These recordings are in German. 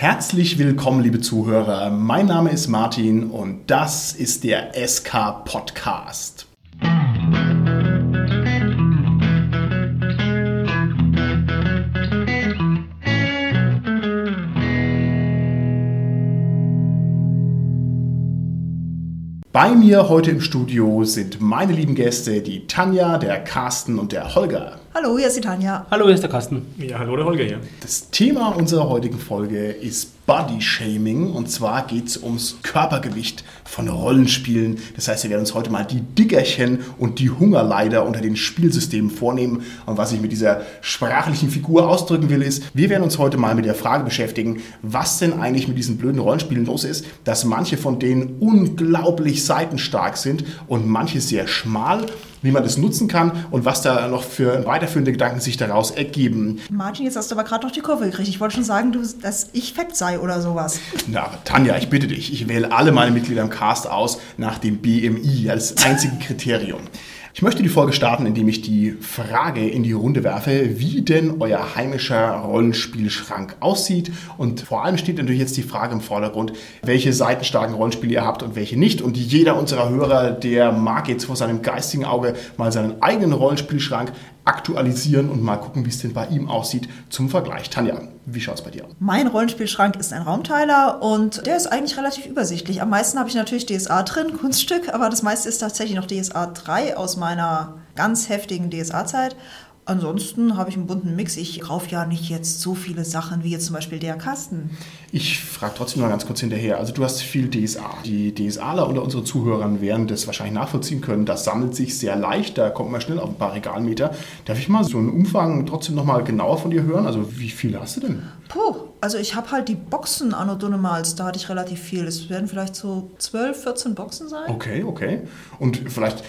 Herzlich willkommen, liebe Zuhörer. Mein Name ist Martin und das ist der SK Podcast. Bei mir heute im Studio sind meine lieben Gäste, die Tanja, der Carsten und der Holger. Hallo, hier ist die Tanja. Hallo, hier ist der Carsten. Ja, hallo, der Holger hier. Das Thema unserer heutigen Folge ist Body Shaming und zwar geht es ums Körpergewicht von Rollenspielen. Das heißt, wir werden uns heute mal die Dickerchen und die Hungerleider unter den Spielsystemen vornehmen. Und was ich mit dieser sprachlichen Figur ausdrücken will, ist, wir werden uns heute mal mit der Frage beschäftigen, was denn eigentlich mit diesen blöden Rollenspielen los ist, dass manche von denen unglaublich seitenstark sind und manche sehr schmal wie man das nutzen kann und was da noch für weiterführende Gedanken sich daraus ergeben. Martin, jetzt hast du aber gerade noch die Kurve gekriegt. Ich wollte schon sagen, du, dass ich fett sei oder sowas. Na, Tanja, ich bitte dich, ich wähle alle meine Mitglieder im Cast aus nach dem BMI als einzige Kriterium. Ich möchte die Folge starten, indem ich die Frage in die Runde werfe, wie denn euer heimischer Rollenspielschrank aussieht. Und vor allem steht natürlich jetzt die Frage im Vordergrund, welche seitenstarken Rollenspiele ihr habt und welche nicht. Und jeder unserer Hörer, der mag jetzt vor seinem geistigen Auge mal seinen eigenen Rollenspielschrank aktualisieren und mal gucken, wie es denn bei ihm aussieht zum Vergleich. Tanja, wie schaut es bei dir aus? Mein Rollenspielschrank ist ein Raumteiler und der ist eigentlich relativ übersichtlich. Am meisten habe ich natürlich DSA drin, Kunststück, aber das meiste ist tatsächlich noch DSA 3 aus meiner ganz heftigen DSA-Zeit. Ansonsten habe ich einen bunten Mix. Ich kaufe ja nicht jetzt so viele Sachen wie jetzt zum Beispiel der Kasten. Ich frage trotzdem noch ganz kurz hinterher. Also du hast viel DSA. Die DSAler unter unseren Zuhörern werden das wahrscheinlich nachvollziehen können. Das sammelt sich sehr leicht, da kommt man schnell auf ein paar Regalmeter. Darf ich mal so einen Umfang trotzdem noch mal genauer von dir hören? Also wie viel hast du denn? Puh, also ich habe halt die Boxen Anno Dunnemals, da hatte ich relativ viel. Es werden vielleicht so 12, 14 Boxen sein. Okay, okay. Und vielleicht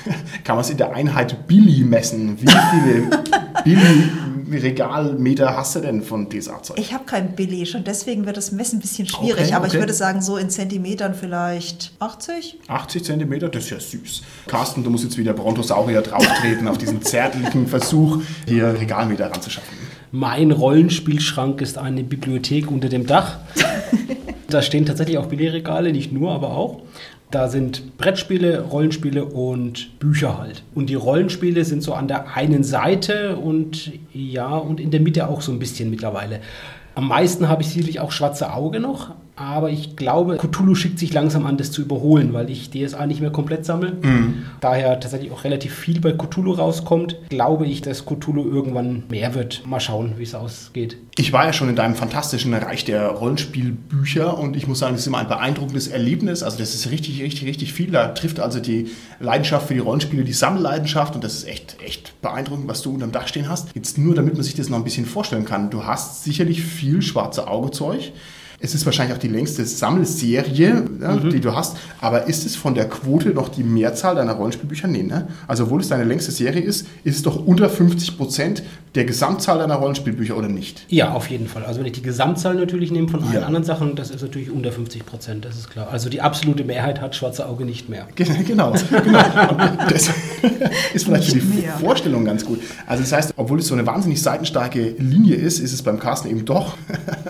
kann man es in der Einheit Billy messen. Wie viele Billy-Regalmeter hast du denn von DSA-Zeug? Ich habe kein Billy, schon deswegen wird das Messen ein bisschen schwierig. Okay, aber okay. ich würde sagen, so in Zentimetern vielleicht 80. 80 Zentimeter, das ist ja süß. Carsten, du musst jetzt wieder Brontosaurier drauftreten auf diesen zärtlichen Versuch, hier Regalmeter ranzuschaffen. Mein Rollenspielschrank ist eine Bibliothek unter dem Dach. da stehen tatsächlich auch Billigregale, nicht nur, aber auch. Da sind Brettspiele, Rollenspiele und Bücher halt. Und die Rollenspiele sind so an der einen Seite und ja, und in der Mitte auch so ein bisschen mittlerweile. Am meisten habe ich sicherlich auch Schwarze Auge noch, aber ich glaube, Cthulhu schickt sich langsam an, das zu überholen, weil ich DSA nicht mehr komplett sammle. Daher tatsächlich auch relativ viel bei Cthulhu rauskommt. Glaube ich, dass Cthulhu irgendwann mehr wird. Mal schauen, wie es ausgeht. Ich war ja schon in deinem fantastischen Reich der Rollenspielbücher und ich muss sagen, das ist immer ein beeindruckendes Erlebnis. Also das ist richtig, richtig, richtig viel. Da trifft also die Leidenschaft für die Rollenspiele die Sammelleidenschaft und das ist echt, echt beeindruckend, was du unterm Dach stehen hast. Jetzt nur, damit man sich das noch ein bisschen vorstellen kann. Du hast sicherlich viel schwarze Augezeug. Es ist wahrscheinlich auch die längste Sammelserie, ja, die du hast. Aber ist es von der Quote noch die Mehrzahl deiner Rollenspielbücher? Nee, ne? Also, obwohl es deine längste Serie ist, ist es doch unter 50 Prozent der Gesamtzahl deiner Rollenspielbücher oder nicht? Ja, auf jeden Fall. Also wenn ich die Gesamtzahl natürlich nehme von allen Ja. anderen Sachen, das ist natürlich unter 50 Prozent, das ist klar. Also die absolute Mehrheit hat Schwarze Auge nicht mehr. Ge- Genau, genau. Das ist vielleicht für die mehr. Vorstellung ganz gut. Also das heißt, obwohl es so eine wahnsinnig seitenstarke Linie ist, ist es beim Carsten eben doch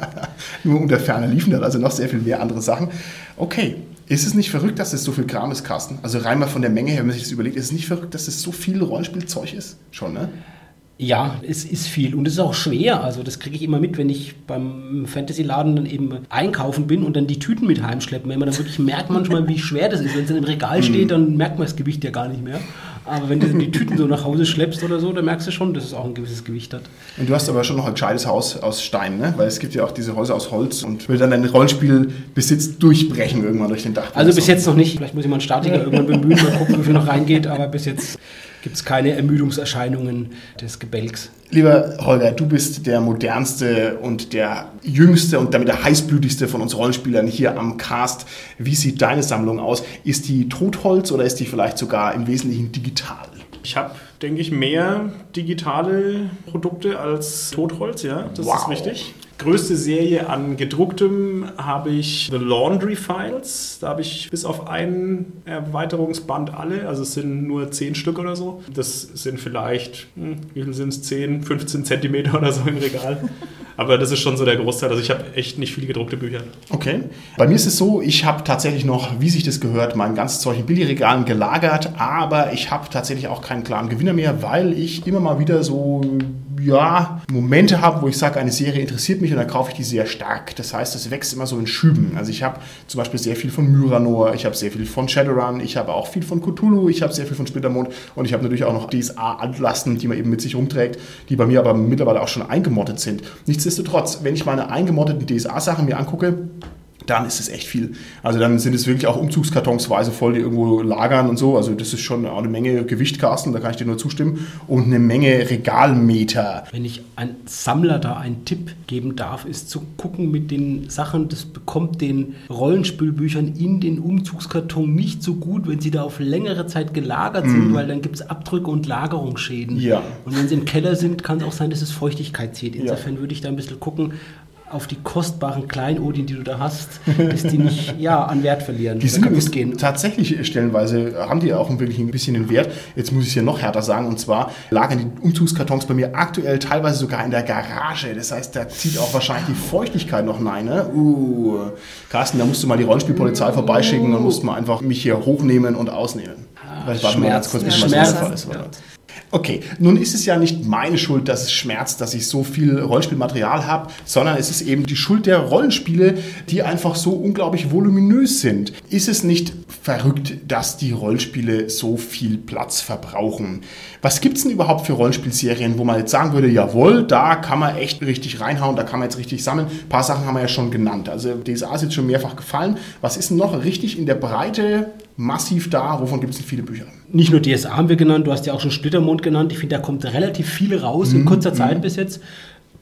nur unter ferner Liefen, hat also noch sehr viel mehr andere Sachen. Okay, ist es nicht verrückt, dass es so viel Kram ist, Carsten? Also rein mal von der Menge her, wenn man sich das überlegt, ist es nicht verrückt, dass es so viel Rollenspielzeug ist? Schon, ne? Ja, es ist viel und es ist auch schwer. Also das kriege ich immer mit, wenn ich beim Fantasy-Laden dann eben einkaufen bin und dann die Tüten mit heimschleppen. Wenn man dann wirklich merkt manchmal, wie schwer das ist. Wenn es dann im Regal steht, dann merkt man das Gewicht ja gar nicht mehr. Aber wenn du die Tüten so nach Hause schleppst oder so, dann merkst du schon, dass es auch ein gewisses Gewicht hat. Und du hast aber schon noch ein gescheites Haus aus Stein, ne? Weil es gibt ja auch diese Häuser aus Holz und will dann deinen Rollenspielbesitz durchbrechen irgendwann durch den Dach. Also bis jetzt noch nicht. Vielleicht muss ich mal einen Statiker irgendwann bemühen, mal gucken, wie viel noch reingeht. Aber bis jetzt gibt es keine Ermüdungserscheinungen des Gebälks. Lieber Holger, du bist der modernste und der jüngste und damit der heißblütigste von uns Rollenspielern hier am Cast. Wie sieht deine Sammlung aus? Ist die Totholz oder ist die vielleicht sogar im Wesentlichen digital? Ich habe, denke ich, mehr digitale Produkte als Totholz, ja, das Wow. ist richtig. Größte Serie an gedrucktem habe ich The Laundry Files. Da habe ich bis auf ein Erweiterungsband alle, also es sind nur 10 Stück oder so. Das sind vielleicht, hm, wie viel sind es, 10, 15 Zentimeter oder so im Regal. Aber das ist schon so der Großteil. Also ich habe echt nicht viele gedruckte Bücher. Okay. Bei mir ist es so, ich habe tatsächlich noch, wie sich das gehört, mein ganzes Zeug in Billigregalen gelagert, aber ich habe tatsächlich auch keinen klaren Gewinner mehr, weil ich immer mal wieder so ja, Momente habe, wo ich sage, eine Serie interessiert mich und dann kaufe ich die sehr stark. Das heißt, es wächst immer so in Schüben. Also ich habe zum Beispiel sehr viel von Myranor, ich habe sehr viel von Shadowrun, ich habe auch viel von Cthulhu, ich habe sehr viel von Splittermond und ich habe natürlich auch noch DSA-Antlasten, die man eben mit sich rumträgt, die bei mir aber mittlerweile auch schon eingemottet sind. Nichtsdestotrotz, wenn ich meine eingemotteten DSA-Sachen mir angucke, dann ist es echt viel. Also dann sind es wirklich auch Umzugskartonsweise voll, die irgendwo lagern und so. Also das ist schon auch eine Menge Gewicht, Carsten, da kann ich dir nur zustimmen. Und eine Menge Regalmeter. Wenn ich ein Sammler da einen Tipp geben darf, ist zu gucken mit den Sachen, das bekommt den Rollenspielbüchern in den Umzugskarton nicht so gut, wenn sie da auf längere Zeit gelagert sind, weil dann gibt es Abdrücke und Lagerungsschäden. Ja. Und wenn sie im Keller sind, kann es auch sein, dass es Feuchtigkeit zieht. Ja. Insofern würde ich da ein bisschen gucken, auf die kostbaren Kleinodien, die du da hast, dass die nicht ja, an Wert verlieren, Die sind kaputt gehen. tatsächlich stellenweise, haben die auch wirklich ein bisschen den Wert. Jetzt muss ich es ja noch härter sagen, und zwar lagern die Umzugskartons bei mir aktuell teilweise sogar in der Garage. Das heißt, da zieht auch wahrscheinlich die Feuchtigkeit noch rein. Ne? Uh. Carsten, da musst du mal die Rollenspielpolizei vorbeischicken und musst mal einfach mich hier hochnehmen und ausnehmen. Vielleicht warten wir ganz kurz, bis mal so der Fall ist. Okay, nun ist es ja nicht meine Schuld, dass es schmerzt, dass ich so viel Rollenspielmaterial habe, sondern es ist eben die Schuld der Rollenspiele, die einfach so unglaublich voluminös sind. Ist es nicht verrückt, dass die Rollenspiele so viel Platz verbrauchen? Was gibt es denn überhaupt für Rollenspielserien, wo man jetzt sagen würde, jawohl, da kann man echt richtig reinhauen, da kann man jetzt richtig sammeln. Ein paar Sachen haben wir ja schon genannt. Also DSA ist jetzt schon mehrfach gefallen. Was ist denn noch richtig in der Breite massiv da? Wovon gibt es denn viele Bücher? Nicht nur DSA haben wir genannt, du hast ja auch schon Splittermond genannt. Ich finde, da kommt relativ viel raus Mhm. in kurzer Zeit bis jetzt.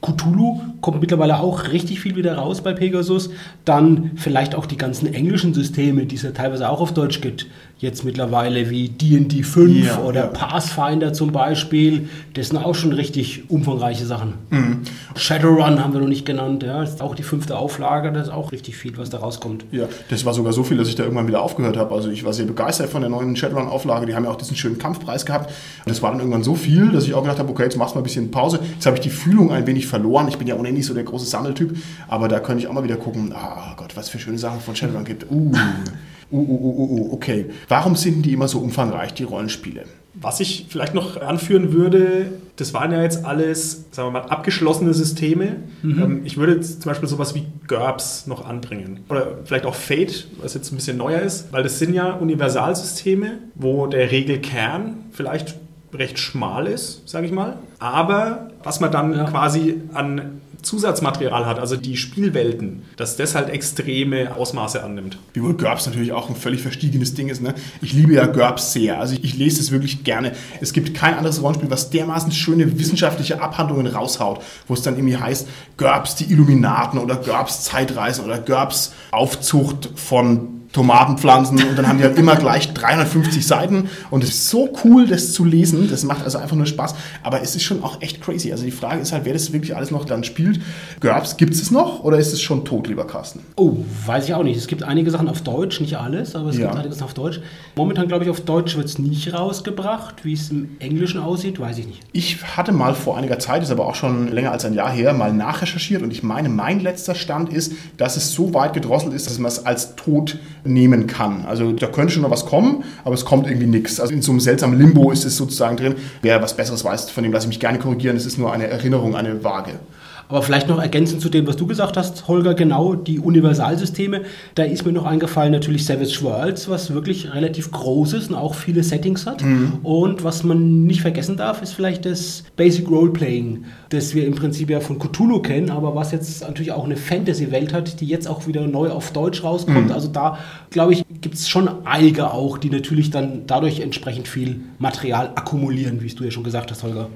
Cthulhu kommt mittlerweile auch richtig viel wieder raus bei Pegasus. Dann vielleicht auch die ganzen englischen Systeme, die es ja teilweise auch auf Deutsch gibt. Jetzt mittlerweile wie D&D 5 Ja, oder ja. Pathfinder zum Beispiel. Das sind auch schon richtig umfangreiche Sachen. Mhm. Shadowrun haben wir noch nicht genannt. Ja, das ist auch die fünfte Auflage. Das ist auch richtig viel, was da rauskommt. Ja, das war sogar so viel, dass ich da irgendwann wieder aufgehört habe. Also ich war sehr begeistert von der neuen Shadowrun-Auflage. Die haben ja auch diesen schönen Kampfpreis gehabt. Und das war dann irgendwann so viel, dass ich auch gedacht habe, okay, jetzt machst du mal ein bisschen Pause. Jetzt habe ich die Fühlung ein wenig verloren. Ich bin ja ohnehin nicht so der große Sammeltyp, aber da könnte ich auch mal wieder gucken, ah Gott, was für schöne Sachen von Shadowrun gibt. Uh, uh, uh, uh, uh, uh, okay. Warum sind die immer so umfangreich, die Rollenspiele? Was ich vielleicht noch anführen würde, das waren ja jetzt alles, sagen wir mal, abgeschlossene Systeme. Ähm, Ich würde jetzt zum Beispiel sowas wie GURPS noch anbringen. Oder vielleicht auch Fate, was jetzt ein bisschen neuer ist, weil das sind ja Universalsysteme, wo der Regelkern vielleicht recht schmal ist, sage ich mal. Aber was man dann Ja. quasi an Zusatzmaterial hat, also die Spielwelten, dass das halt extreme Ausmaße annimmt. Wiewohl GURPS natürlich auch ein völlig verstiegenes Ding ist. Ne? Ich liebe ja GURPS sehr. Also ich, ich lese es wirklich gerne. Es gibt kein anderes Rollenspiel, was dermaßen schöne wissenschaftliche Abhandlungen raushaut, wo es dann irgendwie heißt, GURPS die Illuminaten oder GURPS Zeitreisen oder GURPS Aufzucht von Tomatenpflanzen und dann haben die halt immer gleich 350 Seiten und es ist so cool, das zu lesen. Das macht also einfach nur Spaß. Aber es ist schon auch echt crazy. Also die Frage ist halt, wer das wirklich alles noch dann spielt. GURPS, gibt es noch oder ist es schon tot, lieber Carsten? Oh, weiß ich auch nicht. Es gibt einige Sachen auf Deutsch, nicht alles, aber es Ja. gibt einige Sachen auf Deutsch. Momentan, glaube ich, auf Deutsch wird es nicht rausgebracht. Wie es im Englischen aussieht, weiß ich nicht. Ich hatte mal vor einiger Zeit, ist aber auch schon länger als ein Jahr her, mal nachrecherchiert und ich meine, mein letzter Stand ist, dass es so weit gedrosselt ist, dass man es als tot nehmen kann. Also da könnte schon noch was kommen, aber es kommt irgendwie nichts. Also in so einem seltsamen Limbo ist es sozusagen drin. Wer was Besseres weiß, von dem lasse ich mich gerne korrigieren. Es ist nur eine Erinnerung, eine Waage. Aber vielleicht noch ergänzend zu dem, was du gesagt hast, Holger, genau, die Universalsysteme. Da ist mir noch eingefallen natürlich Savage Worlds, was wirklich relativ groß ist und auch viele Settings hat. Und was man nicht vergessen darf, ist vielleicht das Basic Roleplaying, das wir im Prinzip ja von Cthulhu kennen, aber was jetzt natürlich auch eine Fantasy-Welt hat, die jetzt auch wieder neu auf Deutsch rauskommt. Also da, glaube ich, gibt es schon einige auch, die natürlich dann dadurch entsprechend viel Material akkumulieren, wie es du ja schon gesagt hast, Holger.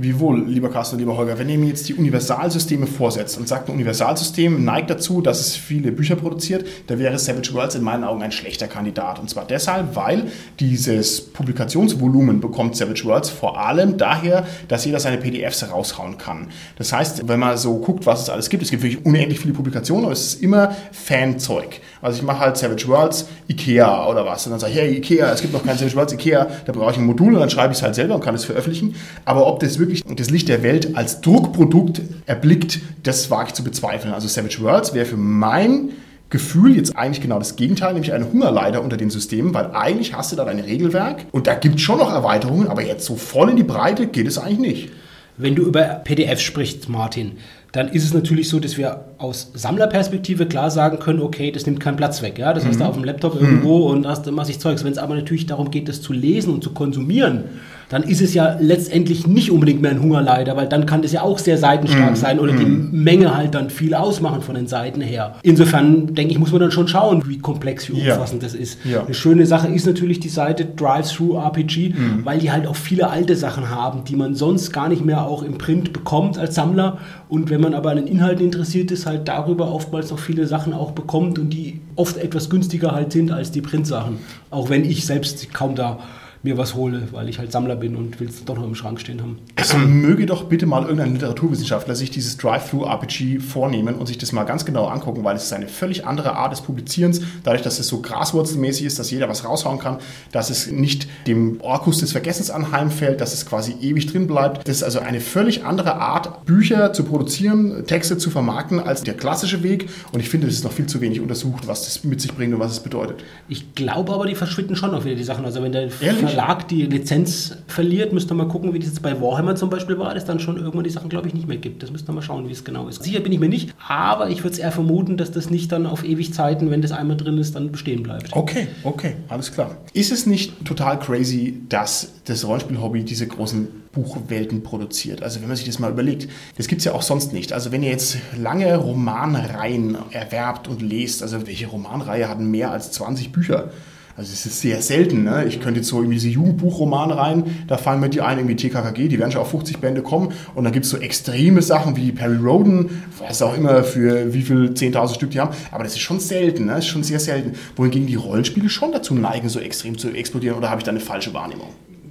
Wiewohl, lieber Carsten lieber Holger, wenn ihr mir jetzt die Universalsysteme vorsetzt und sagt, ein Universalsystem neigt dazu, dass es viele Bücher produziert, da wäre Savage Worlds in meinen Augen ein schlechter Kandidat. Und zwar deshalb, weil dieses Publikationsvolumen bekommt Savage Worlds vor allem daher, dass jeder seine PDFs raushauen kann. Das heißt, wenn man so guckt, was es alles gibt, es gibt wirklich unendlich viele Publikationen, aber es ist immer Fanzeug. Also ich mache halt Savage Worlds, Ikea oder was. Und dann sage ich, hey Ikea, es gibt noch kein Savage Worlds Ikea, da brauche ich ein Modul und dann schreibe ich es halt selber und kann es veröffentlichen. Aber ob das wirklich das Licht der Welt als Druckprodukt erblickt, das wage ich zu bezweifeln. Also Savage Worlds wäre für mein Gefühl jetzt eigentlich genau das Gegenteil, nämlich eine Hungerleiter unter den Systemen, weil eigentlich hast du da dein Regelwerk und da gibt es schon noch Erweiterungen, aber jetzt so voll in die Breite geht es eigentlich nicht. Wenn du über PDF sprichst, Martin, dann ist es natürlich so, dass wir aus Sammlerperspektive klar sagen können, okay, das nimmt keinen Platz weg. Ja? Das mhm. hast du auf dem Laptop irgendwo mhm. und hast massig Zeugs. Wenn es aber natürlich darum geht, das zu lesen und zu konsumieren, dann ist es ja letztendlich nicht unbedingt mehr ein Hungerleider, weil dann kann das ja auch sehr seitenstark mm. sein oder mm. die mhm. Menge halt dann viel ausmachen von den Seiten her. Insofern denke ich, muss man dann schon schauen, wie komplex, wie umfassend ja. das ist. Ja. Eine schöne Sache ist natürlich die Seite Drive-Thru RPG, mm. weil die halt auch viele alte Sachen haben, die man sonst gar nicht mehr auch im Print bekommt als Sammler. Und wenn man aber an den Inhalten interessiert ist, halt darüber oftmals noch viele Sachen auch bekommt und die oft etwas günstiger halt sind als die Printsachen. Auch wenn ich selbst kaum da mir was hole, weil ich halt Sammler bin und will es doch noch im Schrank stehen haben. Also möge doch bitte mal irgendein Literaturwissenschaftler sich dieses Drive-Thru-RPG vornehmen und sich das mal ganz genau angucken, weil es ist eine völlig andere Art des Publizierens, dadurch, dass es so graswurzelmäßig ist, dass jeder was raushauen kann, dass es nicht dem Orkus des Vergessens anheimfällt, dass es quasi ewig drin bleibt. Das ist also eine völlig andere Art, Bücher zu produzieren, Texte zu vermarkten, als der klassische Weg. Und ich finde, das ist noch viel zu wenig untersucht, was das mit sich bringt und was es bedeutet. Ich glaube aber, die verschwinden schon noch wieder die Sachen. Also wenn der Ehrlich? Verlag die Lizenz verliert, müsst ihr mal gucken, wie das jetzt bei Warhammer zum Beispiel war, dass dann schon irgendwann die Sachen, glaube ich, nicht mehr gibt. Das müsst ihr mal schauen, wie es genau ist. Sicher bin ich mir nicht, aber ich würde es eher vermuten, dass das nicht dann auf ewig Zeiten, wenn das einmal drin ist, dann bestehen bleibt. Okay, okay, alles klar. Ist es nicht total crazy, dass das Rollenspiel-Hobby diese großen Buchwelten produziert. Also wenn man sich das mal überlegt, das gibt es ja auch sonst nicht. Also wenn ihr jetzt lange Romanreihen erwerbt und lest, also welche Romanreihe hat mehr als 20 Bücher? Also es ist sehr selten. Ne? Ich könnte jetzt so in diese Jugendbuchromane rein, da fallen mir die ein, irgendwie TKKG, die werden schon auf 50 Bände kommen. Und dann gibt es so extreme Sachen wie Perry Roden, was auch immer für wie viel 10.000 Stück die haben. Aber das ist schon selten, ne? das ist schon sehr selten. Wohingegen die Rollenspiele schon dazu neigen, so extrem zu explodieren. Oder habe ich da eine falsche Wahrnehmung?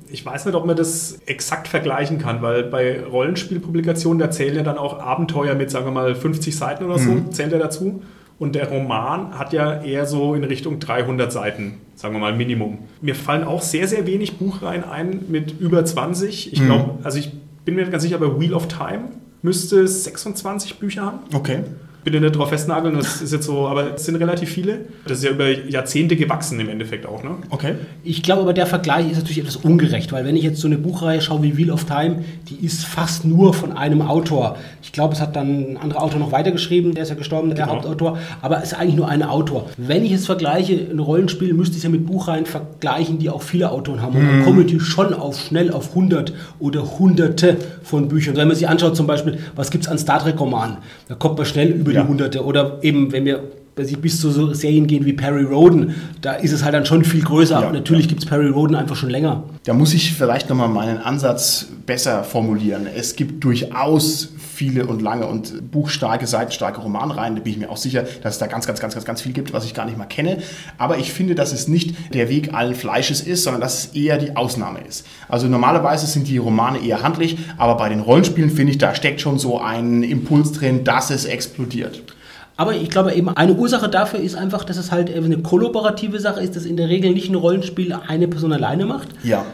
ich weiß nicht, ob man das exakt vergleichen kann, weil bei Rollenspielpublikationen, da zählen ja dann auch Abenteuer mit, sagen wir mal, 50 Seiten oder so, mhm. zählt er dazu. Und der Roman hat ja eher so in Richtung 300 Seiten, sagen wir mal Minimum. Mir fallen auch sehr, sehr wenig Buchreihen ein mit über 20. Ich glaube, mhm. also ich bin mir ganz sicher, bei Wheel of Time müsste 26 Bücher haben. Okay bitte nicht drauf festnageln, das ist jetzt so, aber es sind relativ viele. Das ist ja über Jahrzehnte gewachsen im Endeffekt auch, ne? Okay. Ich glaube aber, der Vergleich ist natürlich etwas ungerecht, weil wenn ich jetzt so eine Buchreihe schaue wie Wheel of Time, die ist fast nur von einem Autor. Ich glaube, es hat dann ein anderer Autor noch weitergeschrieben, der ist ja gestorben, der genau. Hauptautor, aber es ist eigentlich nur ein Autor. Wenn ich es vergleiche, ein Rollenspiel, müsste ich es ja mit Buchreihen vergleichen, die auch viele Autoren haben. Und dann mhm. kommen die schon auf schnell auf 100 oder Hunderte von Büchern. Wenn man sich anschaut, zum Beispiel, was gibt es an Star Trek-Romanen, da kommt man schnell über ja. Jahrhunderte. Oder eben, wenn wir bis zu so Serien gehen wie Perry Roden, da ist es halt dann schon viel größer. Ja, Natürlich ja. gibt es Perry Roden einfach schon länger. Da muss ich vielleicht nochmal meinen Ansatz besser formulieren. Es gibt durchaus viele und lange und buchstarke, seitenstarke Romanreihen. Da bin ich mir auch sicher, dass es da ganz, ganz, ganz, ganz, ganz viel gibt, was ich gar nicht mal kenne. Aber ich finde, dass es nicht der Weg allen Fleisches ist, sondern dass es eher die Ausnahme ist. Also normalerweise sind die Romane eher handlich, aber bei den Rollenspielen finde ich, da steckt schon so ein Impuls drin, dass es explodiert. Aber ich glaube eben, eine Ursache dafür ist einfach, dass es halt eine kollaborative Sache ist, dass in der Regel nicht ein Rollenspiel eine Person alleine macht. Ja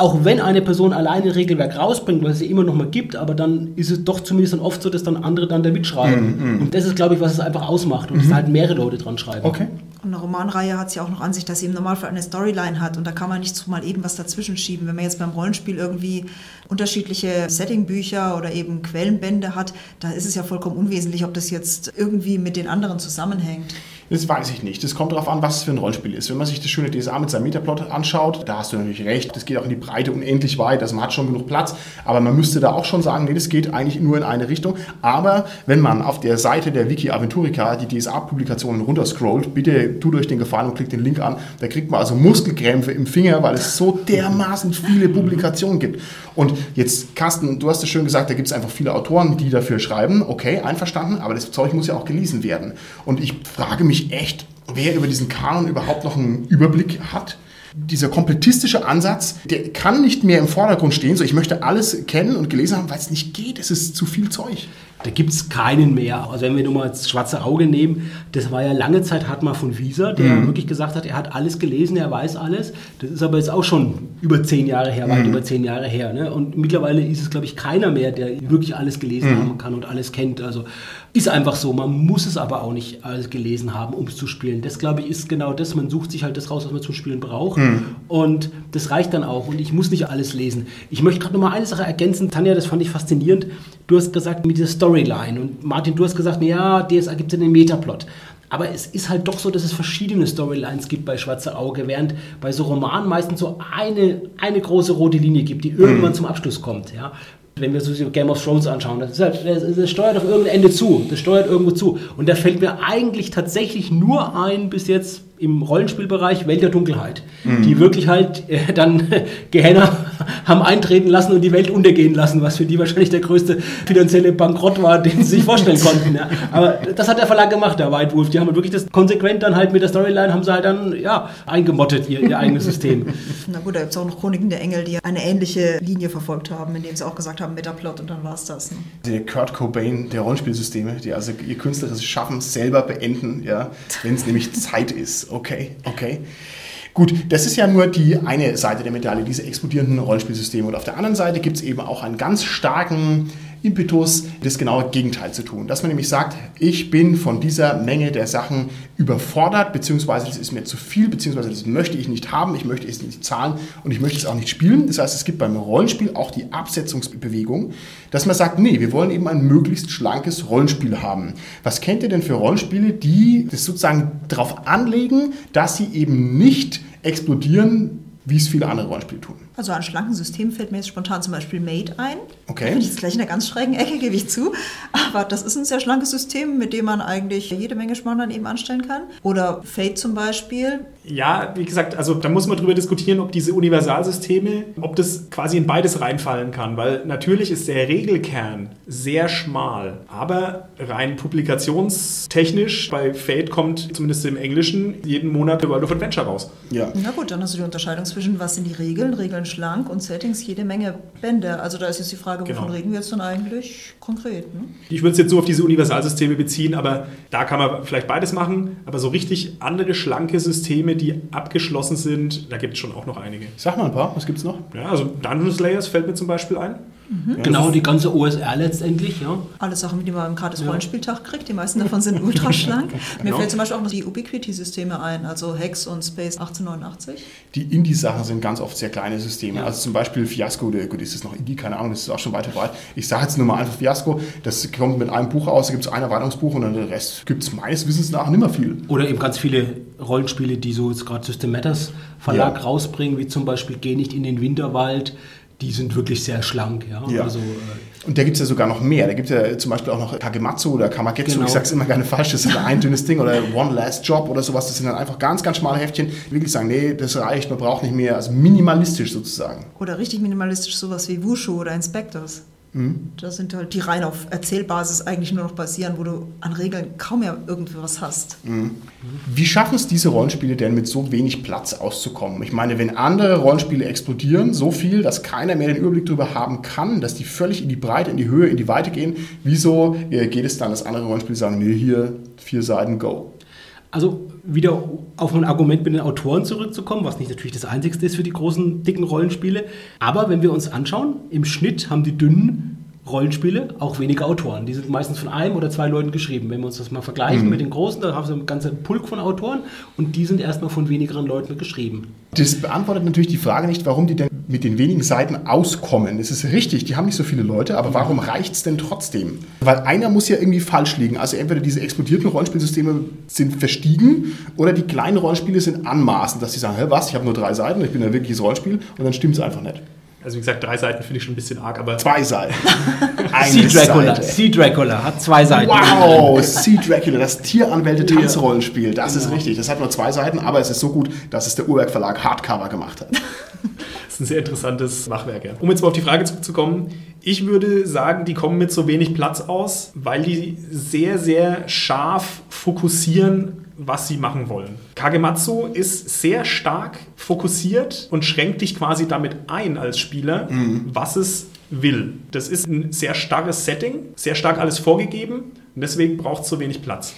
auch wenn eine Person alleine ein Regelwerk rausbringt, was es ja immer noch mal gibt, aber dann ist es doch zumindest dann oft so, dass dann andere dann da mitschreiben. Mm, mm. Und das ist, glaube ich, was es einfach ausmacht und mm. dass halt mehrere Leute dran schreiben. Okay. Und eine Romanreihe hat es ja auch noch an sich, dass sie im Normalfall eine Storyline hat und da kann man nicht so mal eben was dazwischen schieben. Wenn man jetzt beim Rollenspiel irgendwie unterschiedliche Settingbücher oder eben Quellenbände hat, da ist es ja vollkommen unwesentlich, ob das jetzt irgendwie mit den anderen zusammenhängt. Das weiß ich nicht. Das kommt darauf an, was es für ein Rollenspiel ist. Wenn man sich das schöne DSA mit seinem Metaplot anschaut, da hast du natürlich recht. Das geht auch in die Breite unendlich weit. Also man hat schon genug Platz. Aber man müsste da auch schon sagen, nee, das geht eigentlich nur in eine Richtung. Aber wenn man auf der Seite der Wiki Aventurica die DSA-Publikationen runterscrollt, bitte tut euch den Gefallen und klickt den Link an. Da kriegt man also Muskelkrämpfe im Finger, weil es so dermaßen viele Publikationen gibt. Und jetzt, Carsten, du hast es schön gesagt, da gibt es einfach viele Autoren, die dafür schreiben. Okay, einverstanden, aber das Zeug muss ja auch gelesen werden. Und ich frage mich, mich echt, wer über diesen Kanon überhaupt noch einen Überblick hat. Dieser komplettistische Ansatz, der kann nicht mehr im Vordergrund stehen. So, ich möchte alles kennen und gelesen haben, weil es nicht geht. Es ist zu viel Zeug. Da gibt es keinen mehr. Also wenn wir nur mal das schwarze Auge nehmen, das war ja lange Zeit Hartmar von Wieser, der Mhm. wirklich gesagt hat, er hat alles gelesen, er weiß alles. Das ist aber jetzt auch schon über zehn Jahre her, Mhm. weit über zehn Jahre her. Ne? Und mittlerweile ist es, glaube ich, keiner mehr, der wirklich alles gelesen Mhm. haben kann und alles kennt. Also ist einfach so. Man muss es aber auch nicht alles gelesen haben, um es zu spielen. Das, glaube ich, ist genau das. Man sucht sich halt das raus, was man zum Spielen braucht. Mhm. Und das reicht dann auch. Und ich muss nicht alles lesen. Ich möchte gerade noch mal eine Sache ergänzen. Tanja, das fand ich faszinierend. Du hast gesagt, mit dieser Storyline. Und Martin, du hast gesagt, ja, DSA gibt es ja den Metaplot. Aber es ist halt doch so, dass es verschiedene Storylines gibt bei Schwarze Auge, während bei so Romanen meistens so eine, eine große rote Linie gibt, die irgendwann zum Abschluss kommt. Ja? Wenn wir so Game of Thrones anschauen, das, halt, das steuert auf irgendein Ende zu. Das steuert irgendwo zu. Und da fällt mir eigentlich tatsächlich nur ein, bis jetzt im Rollenspielbereich Welt der Dunkelheit, die wirklich halt äh, dann Gehenna haben eintreten lassen und die Welt untergehen lassen, was für die wahrscheinlich der größte finanzielle Bankrott war, den sie sich vorstellen konnten. Ja. Aber das hat der Verlag gemacht, der White Wolf. Die haben halt wirklich das konsequent dann halt mit der Storyline, haben sie halt dann ja, eingemottet, ihr, ihr eigenes System. Na gut, da gibt es auch noch Chroniken der Engel, die eine ähnliche Linie verfolgt haben, indem sie auch gesagt haben, Metaplot und dann war es das. Ne? Der Kurt Cobain der Rollenspielsysteme, die also ihr künstlerisches Schaffen selber beenden, ja, wenn es nämlich Zeit ist. Okay, okay. Gut, das ist ja nur die eine Seite der Medaille, diese explodierenden Rollenspielsysteme. Und auf der anderen Seite gibt es eben auch einen ganz starken Impetus, das genaue Gegenteil zu tun. Dass man nämlich sagt, ich bin von dieser Menge der Sachen überfordert, beziehungsweise das ist mir zu viel, beziehungsweise das möchte ich nicht haben, ich möchte es nicht zahlen und ich möchte es auch nicht spielen. Das heißt, es gibt beim Rollenspiel auch die Absetzungsbewegung, dass man sagt, nee, wir wollen eben ein möglichst schlankes Rollenspiel haben. Was kennt ihr denn für Rollenspiele, die das sozusagen darauf anlegen, dass sie eben nicht explodieren, wie es viele andere Rollenspiele tun? Also an schlanken Systemen fällt mir jetzt spontan zum Beispiel Mate ein. Okay. Da bin ich jetzt gleich in einer ganz schrägen Ecke, gebe ich zu. Aber das ist ein sehr schlankes System, mit dem man eigentlich jede Menge Schmarrn eben anstellen kann. Oder Fate zum Beispiel. Ja, wie gesagt, also da muss man drüber diskutieren, ob diese Universalsysteme, ob das quasi in beides reinfallen kann, weil natürlich ist der Regelkern sehr schmal, aber rein publikationstechnisch bei Fate kommt zumindest im Englischen jeden Monat World of Adventure raus. Ja. Na gut, dann hast du die Unterscheidung zwischen was sind die Regeln, Regeln schlank und Settings jede Menge Bände. Also da ist jetzt die Frage, wovon Genau. reden wir jetzt dann eigentlich konkret? Ne? Ich würde es jetzt so auf diese Universalsysteme beziehen, aber da kann man vielleicht beides machen. Aber so richtig andere schlanke Systeme, die abgeschlossen sind, da gibt es schon auch noch einige. Sag mal ein paar, was gibt's noch? Ja, also Dungeon Slayers fällt mir zum Beispiel ein. Genau, die ganze OSR letztendlich. Ja. Alle Sachen, die man im gratis Rollenspieltag kriegt, die meisten davon sind ultra schlank. Mir Genau. fällt zum Beispiel auch noch die Ubiquity-Systeme ein, also Hex und Space 1889. Die Indie-Sachen sind ganz oft sehr kleine Systeme. Also zum Beispiel Fiasco, der, gut, ist das noch Indie? Keine Ahnung, das ist auch schon weiter weit. Ich sage jetzt nur mal einfach Fiasco. Das kommt mit einem Buch aus, da gibt es ein Erweiterungsbuch und dann den Rest gibt es meines Wissens nach nicht mehr viel. Oder eben ganz viele Rollenspiele, die so jetzt gerade System Matters Verlag Ja. rausbringen, wie zum Beispiel Geh nicht in den Winterwald. Die sind wirklich sehr schlank. Ja. Ja. Also, äh, Und da gibt es ja sogar noch mehr. Da gibt es ja zum Beispiel auch noch Kagematsu oder Kamagetsu. Genau. Ich sage es immer gerne falsch. Das ist ein dünnes Ding oder One Last Job oder sowas. Das sind dann einfach ganz, ganz schmale Heftchen. Die wirklich sagen, nee, das reicht, man braucht nicht mehr. Also minimalistisch sozusagen. Oder richtig minimalistisch sowas wie Wushu oder Inspectors. Das sind halt die rein auf Erzählbasis eigentlich nur noch basieren, wo du an Regeln kaum mehr irgendwas hast. Wie schaffen es diese Rollenspiele denn mit so wenig Platz auszukommen? Ich meine, wenn andere Rollenspiele explodieren, so viel, dass keiner mehr den Überblick darüber haben kann, dass die völlig in die Breite, in die Höhe, in die Weite gehen, wieso äh, geht es dann, dass andere Rollenspiele sagen, nee, hier vier Seiten, go? Also wieder auf ein Argument mit den Autoren zurückzukommen, was nicht natürlich das einzigste ist für die großen, dicken Rollenspiele. Aber wenn wir uns anschauen, im Schnitt haben die dünnen Rollenspiele auch weniger Autoren. Die sind meistens von einem oder zwei Leuten geschrieben. Wenn wir uns das mal vergleichen mit den großen, da haben sie einen ganzen Pulk von Autoren und die sind erstmal von wenigeren Leuten geschrieben. Das beantwortet natürlich die Frage nicht, warum die denn mit den wenigen Seiten auskommen. Es ist richtig, die haben nicht so viele Leute, aber warum reicht es denn trotzdem? Weil einer muss ja irgendwie falsch liegen. Also entweder diese explodierten Rollenspielsysteme sind verstiegen oder die kleinen Rollenspiele sind anmaßend, dass sie sagen, hä, was, ich habe nur drei Seiten, ich bin ein wirkliches Rollenspiel und dann stimmt es einfach nicht. Also wie gesagt, drei Seiten finde ich schon ein bisschen arg, aber Zwei Seiten. Eine Sea Dracula. Seite. Sea Dracula hat zwei Seiten. Wow, Sea Dracula, das Tieranwälte-Tanzrollenspiel. Das ist richtig. Das hat nur zwei Seiten, aber es ist so gut, dass es der Uhrwerk Verlag Hardcover gemacht hat. ist ein sehr interessantes Machwerk. Ja. Um jetzt mal auf die Frage zurückzukommen, ich würde sagen, die kommen mit so wenig Platz aus, weil die sehr, sehr scharf fokussieren, was sie machen wollen. Kagematsu ist sehr stark fokussiert und schränkt dich quasi damit ein als Spieler, mhm. was es will. Das ist ein sehr starres Setting, sehr stark alles vorgegeben und deswegen braucht es so wenig Platz.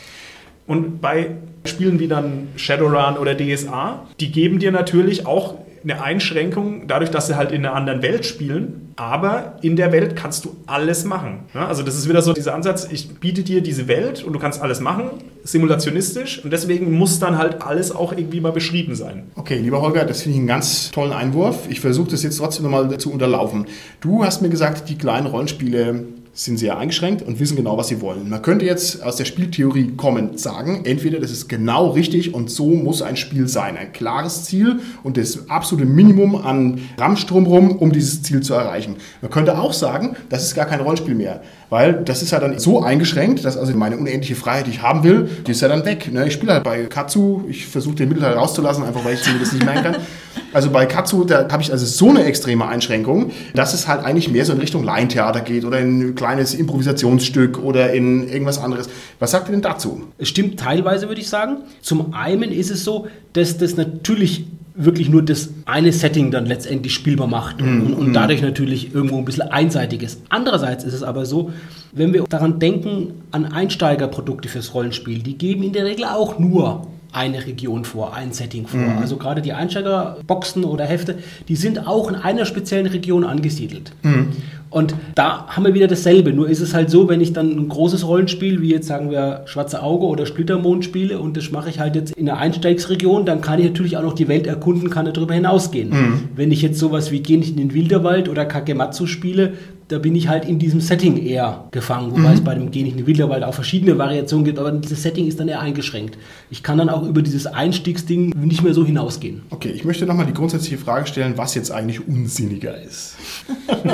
Und bei Spielen wie dann Shadowrun oder DSA, die geben dir natürlich auch eine Einschränkung, dadurch, dass sie halt in einer anderen Welt spielen. Aber in der Welt kannst du alles machen. Ja, also das ist wieder so dieser Ansatz, ich biete dir diese Welt und du kannst alles machen, simulationistisch. Und deswegen muss dann halt alles auch irgendwie mal beschrieben sein. Okay, lieber Holger, das finde ich einen ganz tollen Einwurf. Ich versuche das jetzt trotzdem nochmal zu unterlaufen. Du hast mir gesagt, die kleinen Rollenspiele sind sehr eingeschränkt und wissen genau, was sie wollen. Man könnte jetzt aus der Spieltheorie kommend sagen, entweder das ist genau richtig und so muss ein Spiel sein. Ein klares Ziel und das absolute Minimum an Rammstrom rum, um dieses Ziel zu erreichen. Man könnte auch sagen, das ist gar kein Rollenspiel mehr, weil das ist ja dann so eingeschränkt, dass also meine unendliche Freiheit, die ich haben will, die ist ja dann weg. Ne? Ich spiele halt bei Katsu, ich versuche den Mittelteil rauszulassen, einfach weil ich mir das nicht merken kann. Also bei Katsu, da habe ich also so eine extreme Einschränkung, dass es halt eigentlich mehr so in Richtung Laientheater geht oder in kleines Improvisationsstück oder in irgendwas anderes. Was sagt ihr denn dazu? Es stimmt teilweise, würde ich sagen. Zum einen ist es so, dass das natürlich wirklich nur das eine Setting dann letztendlich spielbar macht und, und, und, mhm. dadurch natürlich irgendwo ein bisschen einseitig ist. Andererseits ist es aber so, wenn wir daran denken, an Einsteigerprodukte fürs Rollenspiel, die geben in der Regel auch nur eine Region vor, ein Setting vor. Mhm. Also gerade die Einsteigerboxen oder Hefte, die sind auch in einer speziellen Region angesiedelt. Mhm. Und da haben wir wieder dasselbe. Nur ist es halt so, wenn ich dann ein großes Rollenspiel, wie jetzt sagen wir Schwarze Auge oder Splittermond spiele und das mache ich halt jetzt in der Einsteigsregion, dann kann ich natürlich auch noch die Welt erkunden, kann darüber hinausgehen. Mhm. Wenn ich jetzt sowas wie Geh nicht in den Wilderwald oder Kakematsu spiele, da bin ich halt in diesem Setting eher gefangen, wobei mhm. es bei dem Geh nicht in den Wilderwald auch verschiedene Variationen gibt, aber dieses Setting ist dann eher eingeschränkt. Ich kann dann auch über dieses Einstiegsding nicht mehr so hinausgehen. Okay, ich möchte nochmal die grundsätzliche Frage stellen, was jetzt eigentlich unsinniger ist.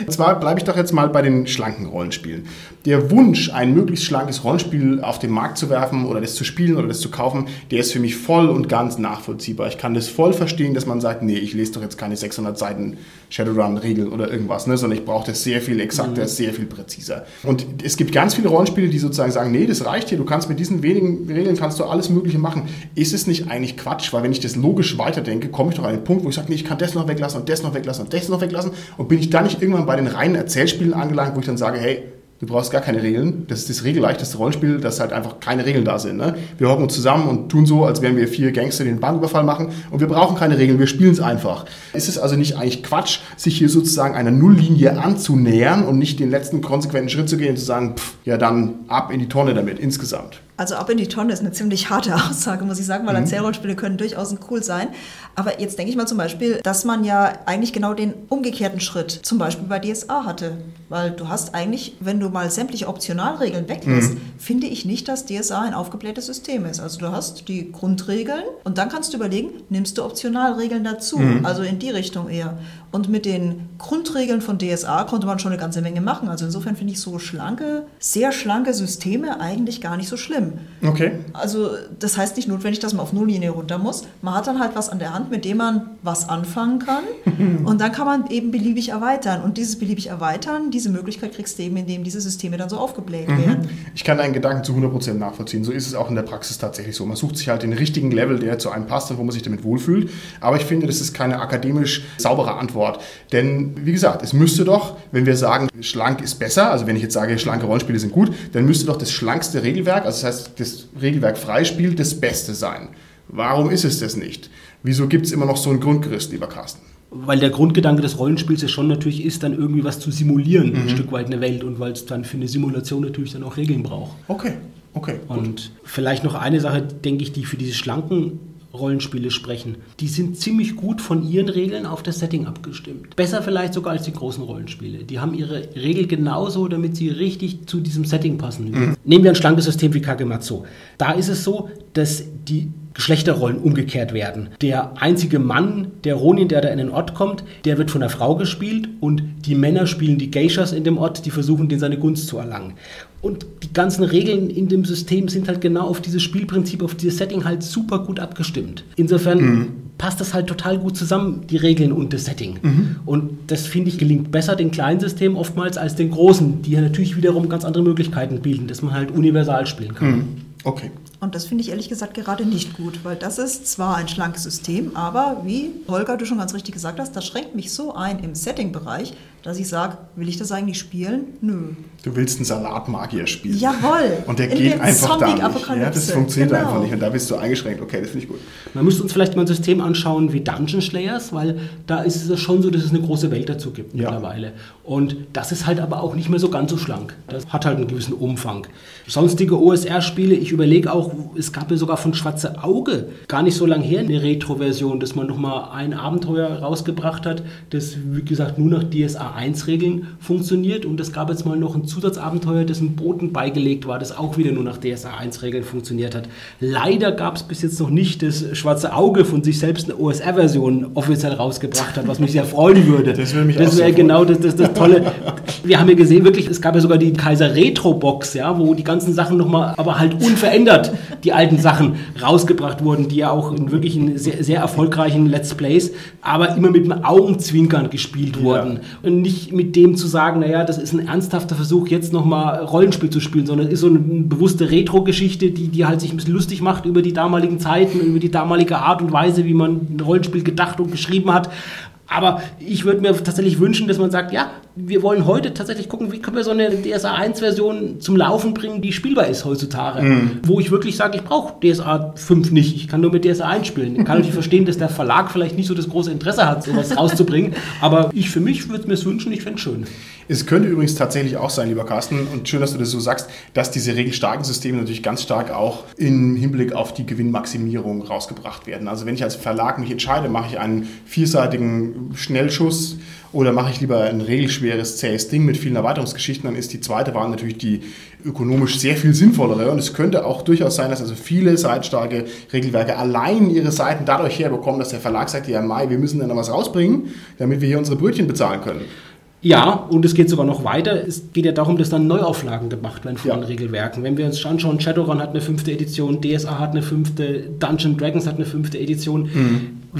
Und zwar bleibe ich doch jetzt mal bei den schlanken Rollenspielen. Der Wunsch, ein möglichst schlankes Rollenspiel auf den Markt zu werfen oder das zu spielen oder das zu kaufen, der ist für mich voll und ganz nachvollziehbar. Ich kann das voll verstehen, dass man sagt, nee, ich lese doch jetzt keine 600 Seiten Shadowrun-Regel oder irgendwas, ne, sondern ich brauche das sehr viel exakter, mhm. sehr viel präziser. Und es gibt ganz viele Rollenspiele, die sozusagen sagen, nee, das reicht hier, du kannst mit diesen wenigen Regeln kannst du alles Mögliche machen. Ist es nicht eigentlich Quatsch, weil wenn ich das logisch weiterdenke, komme ich doch an den Punkt, wo ich sage, nee, ich kann das noch weglassen und das noch weglassen und das noch weglassen und bin ich dann nicht irgendwann bei den reinen Erzählspielen angelangt, wo ich dann sage, hey, Du brauchst gar keine Regeln. Das ist das regelleichteste Rollenspiel, dass halt einfach keine Regeln da sind. Ne? Wir hocken uns zusammen und tun so, als wären wir vier Gangster, die den Banküberfall machen. Und wir brauchen keine Regeln, wir spielen es einfach. Ist es also nicht eigentlich Quatsch, sich hier sozusagen einer Nulllinie anzunähern und nicht den letzten konsequenten Schritt zu gehen und zu sagen, pff, ja dann ab in die Tonne damit insgesamt? Also ab in die Tonne ist eine ziemlich harte Aussage, muss ich sagen, weil mhm. Erzählrollenspiele können durchaus cool sein. Aber jetzt denke ich mal zum Beispiel, dass man ja eigentlich genau den umgekehrten Schritt zum Beispiel bei DSA hatte. Weil du hast eigentlich, wenn du mal sämtliche Optionalregeln weglässt, mhm. finde ich nicht, dass DSA ein aufgeblähtes System ist. Also du hast die Grundregeln und dann kannst du überlegen, nimmst du Optionalregeln dazu? Mhm. Also in die Richtung eher. Und mit den Grundregeln von DSA konnte man schon eine ganze Menge machen. Also insofern finde ich so schlanke, sehr schlanke Systeme eigentlich gar nicht so schlimm. Okay. Also das heißt nicht notwendig, dass man auf Nulllinie runter muss. Man hat dann halt was an der Hand, mit dem man was anfangen kann. und dann kann man eben beliebig erweitern. Und dieses beliebig erweitern, diese Möglichkeit kriegst du eben, indem diese Systeme dann so aufgebläht mhm. werden. Ich kann deinen Gedanken zu 100% nachvollziehen. So ist es auch in der Praxis tatsächlich so. Man sucht sich halt den richtigen Level, der zu einem passt und wo man sich damit wohlfühlt. Aber ich finde, das ist keine akademisch saubere Antwort. Antwort. Denn wie gesagt, es müsste doch, wenn wir sagen, schlank ist besser, also wenn ich jetzt sage, schlanke Rollenspiele sind gut, dann müsste doch das schlankste Regelwerk, also das heißt das Regelwerk Freispiel, das Beste sein. Warum ist es das nicht? Wieso gibt es immer noch so ein Grundgerüst, lieber Carsten? Weil der Grundgedanke des Rollenspiels ja schon natürlich ist, dann irgendwie was zu simulieren, mhm. ein Stück weit eine Welt und weil es dann für eine Simulation natürlich dann auch Regeln braucht. Okay, okay. Und vielleicht noch eine Sache, denke ich, die für diese schlanken Rollenspiele sprechen. Die sind ziemlich gut von ihren Regeln auf das Setting abgestimmt. Besser vielleicht sogar als die großen Rollenspiele. Die haben ihre Regel genauso, damit sie richtig zu diesem Setting passen. Mhm. Nehmen wir ein schlankes System wie Kagematsu. Da ist es so, dass die Geschlechterrollen umgekehrt werden. Der einzige Mann, der Ronin, der da in den Ort kommt, der wird von einer Frau gespielt und die Männer spielen die Geishas in dem Ort, die versuchen, den seine Gunst zu erlangen. Und die ganzen Regeln in dem System sind halt genau auf dieses Spielprinzip, auf dieses Setting halt super gut abgestimmt. Insofern mhm passt das halt total gut zusammen, die Regeln und das Setting. Mhm. Und das finde ich gelingt besser den kleinen Systemen oftmals als den großen, die ja natürlich wiederum ganz andere Möglichkeiten bieten, dass man halt universal spielen kann. Mhm. Okay. Und das finde ich ehrlich gesagt gerade nicht gut, weil das ist zwar ein schlankes System, aber wie Holger du schon ganz richtig gesagt hast, das schränkt mich so ein im Setting-Bereich, dass ich sage, will ich das eigentlich spielen? Nö. Du willst einen Salatmagier spielen. Jawohl. Und der In geht einfach da nicht. Ja, das funktioniert Genau. einfach nicht. Und da bist du eingeschränkt. Okay, das finde ich gut. Man müsste uns vielleicht mal ein System anschauen wie Dungeon Slayers, weil da ist es schon so, dass es eine große Welt dazu gibt Ja. mittlerweile. Und das ist halt aber auch nicht mehr so ganz so schlank. Das hat halt einen gewissen Umfang. Sonstige OSR-Spiele, ich überlege auch, es gab ja sogar von Schwarze Auge gar nicht so lange her eine Retro-Version, dass man nochmal ein Abenteuer rausgebracht hat, das, wie gesagt, nur nach DSA 1-Regeln funktioniert. Und es gab jetzt mal noch ein Zusatzabenteuer, das einem Boten beigelegt war, das auch wieder nur nach DSA 1-Regeln funktioniert hat. Leider gab es bis jetzt noch nicht das Schwarze Auge von sich selbst eine OSR-Version offiziell rausgebracht hat, was mich sehr freuen würde. Das würde mich auch Das wäre genau das, das, das Tolle. Wir haben ja gesehen, wirklich, es gab ja sogar die Kaiser Retro-Box, ja, wo die ganzen Sachen nochmal, aber halt unverändert, die alten Sachen rausgebracht wurden, die ja auch in wirklich in sehr, sehr erfolgreichen Let's Plays, aber immer mit einem Augenzwinkern gespielt wurden. Und nicht mit dem zu sagen, naja, das ist ein ernsthafter Versuch, jetzt nochmal Rollenspiel zu spielen, sondern es ist so eine bewusste Retro-Geschichte, die, die halt sich ein bisschen lustig macht über die damaligen Zeiten, über die damalige Art und Weise, wie man ein Rollenspiel gedacht und geschrieben hat. Aber ich würde mir tatsächlich wünschen, dass man sagt, ja, wir wollen heute tatsächlich gucken, wie können wir so eine DSA 1-Version zum Laufen bringen, die spielbar ist heutzutage. Wo ich wirklich sage, ich brauche DSA 5 nicht, ich kann nur mit DSA 1 spielen. Ich kann natürlich verstehen, dass der Verlag vielleicht nicht so das große Interesse hat, sowas rauszubringen. Aber ich für mich würde mir es wünschen, ich fände es schön. Es könnte übrigens tatsächlich auch sein, lieber Carsten, und schön, dass du das so sagst, dass diese regelstarken Systeme natürlich ganz stark auch im Hinblick auf die Gewinnmaximierung rausgebracht werden. Also wenn ich als Verlag mich entscheide, mache ich einen vierseitigen Schnellschuss oder mache ich lieber ein regelschweres, zähes Ding mit vielen Erweiterungsgeschichten, dann ist die zweite Wahl natürlich die ökonomisch sehr viel sinnvollere. Und es könnte auch durchaus sein, dass also viele seitstarke Regelwerke allein ihre Seiten dadurch herbekommen, dass der Verlag sagt, ja Mai, wir müssen dann noch was rausbringen, damit wir hier unsere Brötchen bezahlen können. Ja, und es geht sogar noch weiter. Es geht ja darum, dass dann Neuauflagen gemacht werden von Ja. Regelwerken. Wenn wir uns anschauen, Shadowrun hat eine fünfte Edition, DSA hat eine fünfte, Dungeon Dragons hat eine fünfte Edition,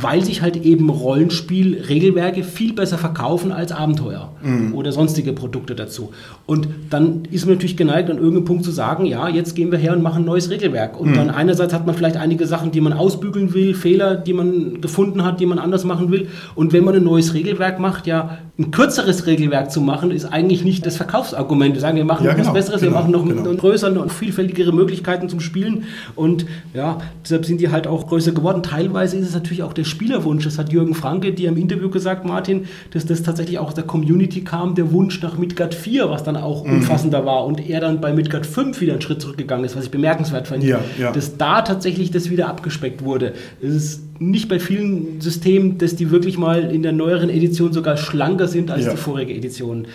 weil sich halt eben Rollenspiel-Regelwerke viel besser verkaufen als Abenteuer oder sonstige Produkte dazu. Und dann ist man natürlich geneigt, an irgendeinem Punkt zu sagen, ja, jetzt gehen wir her und machen ein neues Regelwerk. Und dann einerseits hat man vielleicht einige Sachen, die man ausbügeln will, Fehler, die man gefunden hat, die man anders machen will. Und wenn man ein neues Regelwerk macht, ja, ein kürzeres Regelwerk zu machen, ist eigentlich nicht das Verkaufsargument. Wir sagen, wir machen Ja, noch genau, was Besseres, genau, wir machen noch genau. größere und vielfältigere Möglichkeiten zum Spielen. Und ja, deshalb sind die halt auch größer geworden. Teilweise ist es natürlich auch der Spielerwunsch. Das hat Jürgen Franke dir im Interview gesagt, Martin, dass das tatsächlich auch aus der Community kam, der Wunsch nach Midgard 4, was dann auch Mhm. umfassender war. Und er dann bei Midgard 5 wieder einen Schritt zurückgegangen ist, was ich bemerkenswert fand. Ja, ja. Dass da tatsächlich das wieder abgespeckt wurde. Es ist nicht bei vielen Systemen, dass die wirklich mal in der neueren Edition sogar schlanker sind als Ja. die vorige Edition.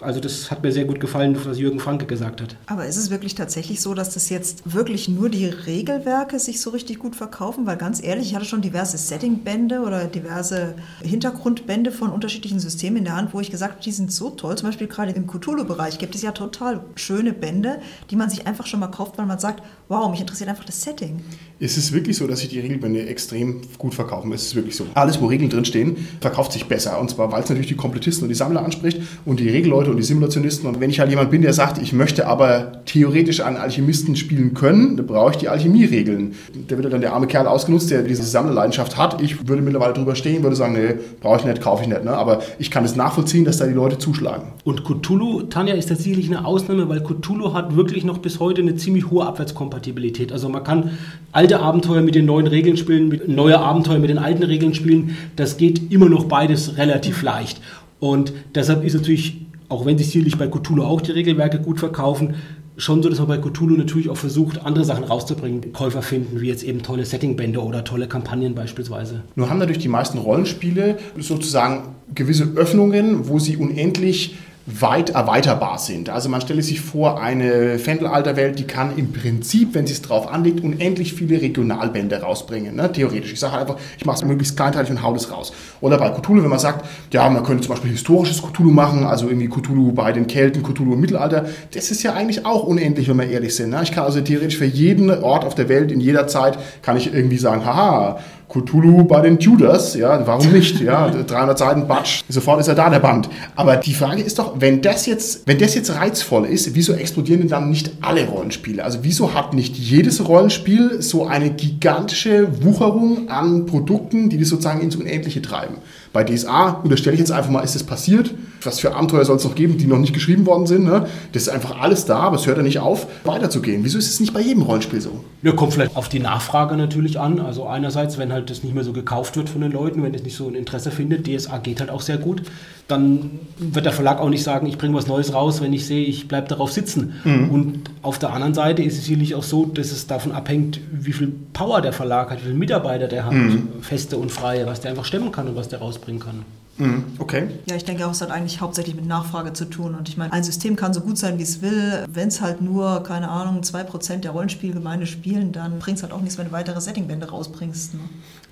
Also das hat mir sehr gut gefallen, was Jürgen Franke gesagt hat. Aber ist es wirklich tatsächlich so, dass das jetzt wirklich nur die Regelwerke sich so richtig gut verkaufen? Weil ganz ehrlich, ich hatte schon diverse Setting-Bände oder diverse Hintergrundbände von unterschiedlichen Systemen in der Hand, wo ich gesagt habe, die sind so toll. Zum Beispiel gerade im Cthulhu-Bereich gibt es ja total schöne Bände, die man sich einfach schon mal kauft, weil man sagt, wow, mich interessiert einfach das Setting. Es ist wirklich so, dass sich die Regelbände extrem gut verkaufen. Es ist wirklich so. Alles, wo Regeln drinstehen, verkauft sich besser. Und zwar, weil es natürlich die Komplettisten und die Sammler anspricht und die Regelleute und die Simulationisten. Und wenn ich halt jemand bin, der sagt, ich möchte aber theoretisch einen Alchemisten spielen können, dann brauche ich die Alchemie-Regeln. Da wird dann der arme Kerl ausgenutzt, der diese Sammlerleidenschaft hat. Ich würde mittlerweile drüber stehen, würde sagen, nee, brauche ich nicht, kaufe ich nicht. Ne? Aber ich kann es nachvollziehen, dass da die Leute zuschlagen. Und Cthulhu, Tanja, ist tatsächlich eine Ausnahme, weil Cthulhu hat wirklich noch bis heute eine ziemlich hohe Abwärtskompatibilität. Also man kann alte Abenteuer mit den neuen Regeln spielen, mit neue Abenteuer mit den alten Regeln spielen. Das geht immer noch beides relativ leicht. Und deshalb ist natürlich, auch wenn sich sicherlich bei Cthulhu auch die Regelwerke gut verkaufen, schon so, dass man bei Cthulhu natürlich auch versucht, andere Sachen rauszubringen, Käufer finden, wie jetzt eben tolle Settingbände oder tolle Kampagnen beispielsweise. Nur haben natürlich die meisten Rollenspiele sozusagen gewisse Öffnungen, wo sie unendlich weit erweiterbar sind. Also man stelle sich vor, eine Fendelalterwelt, die kann im Prinzip, wenn sie es drauf anlegt, unendlich viele Regionalbände rausbringen. Ne? Theoretisch. Ich sage halt einfach, ich mache es möglichst kleinteilig und hau das raus. Oder bei Cthulhu, wenn man sagt, ja, man könnte zum Beispiel historisches Cthulhu machen, also irgendwie Cthulhu bei den Kelten, Cthulhu im Mittelalter. Das ist ja eigentlich auch unendlich, wenn wir ehrlich sind. Ne? Ich kann also theoretisch für jeden Ort auf der Welt, in jeder Zeit, kann ich irgendwie sagen, haha, Cthulhu bei den Tudors, ja, warum nicht? Ja, 300 Seiten Batsch, sofort ist er da, der Band. Aber die Frage ist doch, wenn das jetzt, wenn das jetzt reizvoll ist, wieso explodieren denn dann nicht alle Rollenspiele? Also wieso hat nicht jedes Rollenspiel so eine gigantische Wucherung an Produkten, die das sozusagen ins Unendliche treiben? Bei DSA unterstelle ich jetzt einfach mal, ist das passiert? Was für Abenteuer soll es noch geben, die noch nicht geschrieben worden sind? Ne? Das ist einfach alles da, aber es hört ja nicht auf, weiterzugehen. Wieso ist es nicht bei jedem Rollenspiel so? Ja, kommt vielleicht auf die Nachfrage natürlich an. Also einerseits, wenn halt das nicht mehr so gekauft wird von den Leuten, wenn es nicht so ein Interesse findet, DSA geht halt auch sehr gut, dann wird der Verlag auch nicht sagen, ich bringe was Neues raus, wenn ich sehe, ich bleibe darauf sitzen. Mhm. Und auf der anderen Seite ist es sicherlich auch so, dass es davon abhängt, wie viel Power der Verlag hat, wie viele Mitarbeiter der hat, mhm. feste und freie, was der einfach stemmen kann und was der rausbringen kann. Mhm, okay. Ja, ich denke auch, es hat eigentlich hauptsächlich mit Nachfrage zu tun. Und ich meine, ein System kann so gut sein, wie es will. Wenn es halt nur, keine Ahnung, 2% der Rollenspielgemeinde spielen, dann bringt es halt auch nichts, wenn du weitere Settingbände rausbringst. Ne?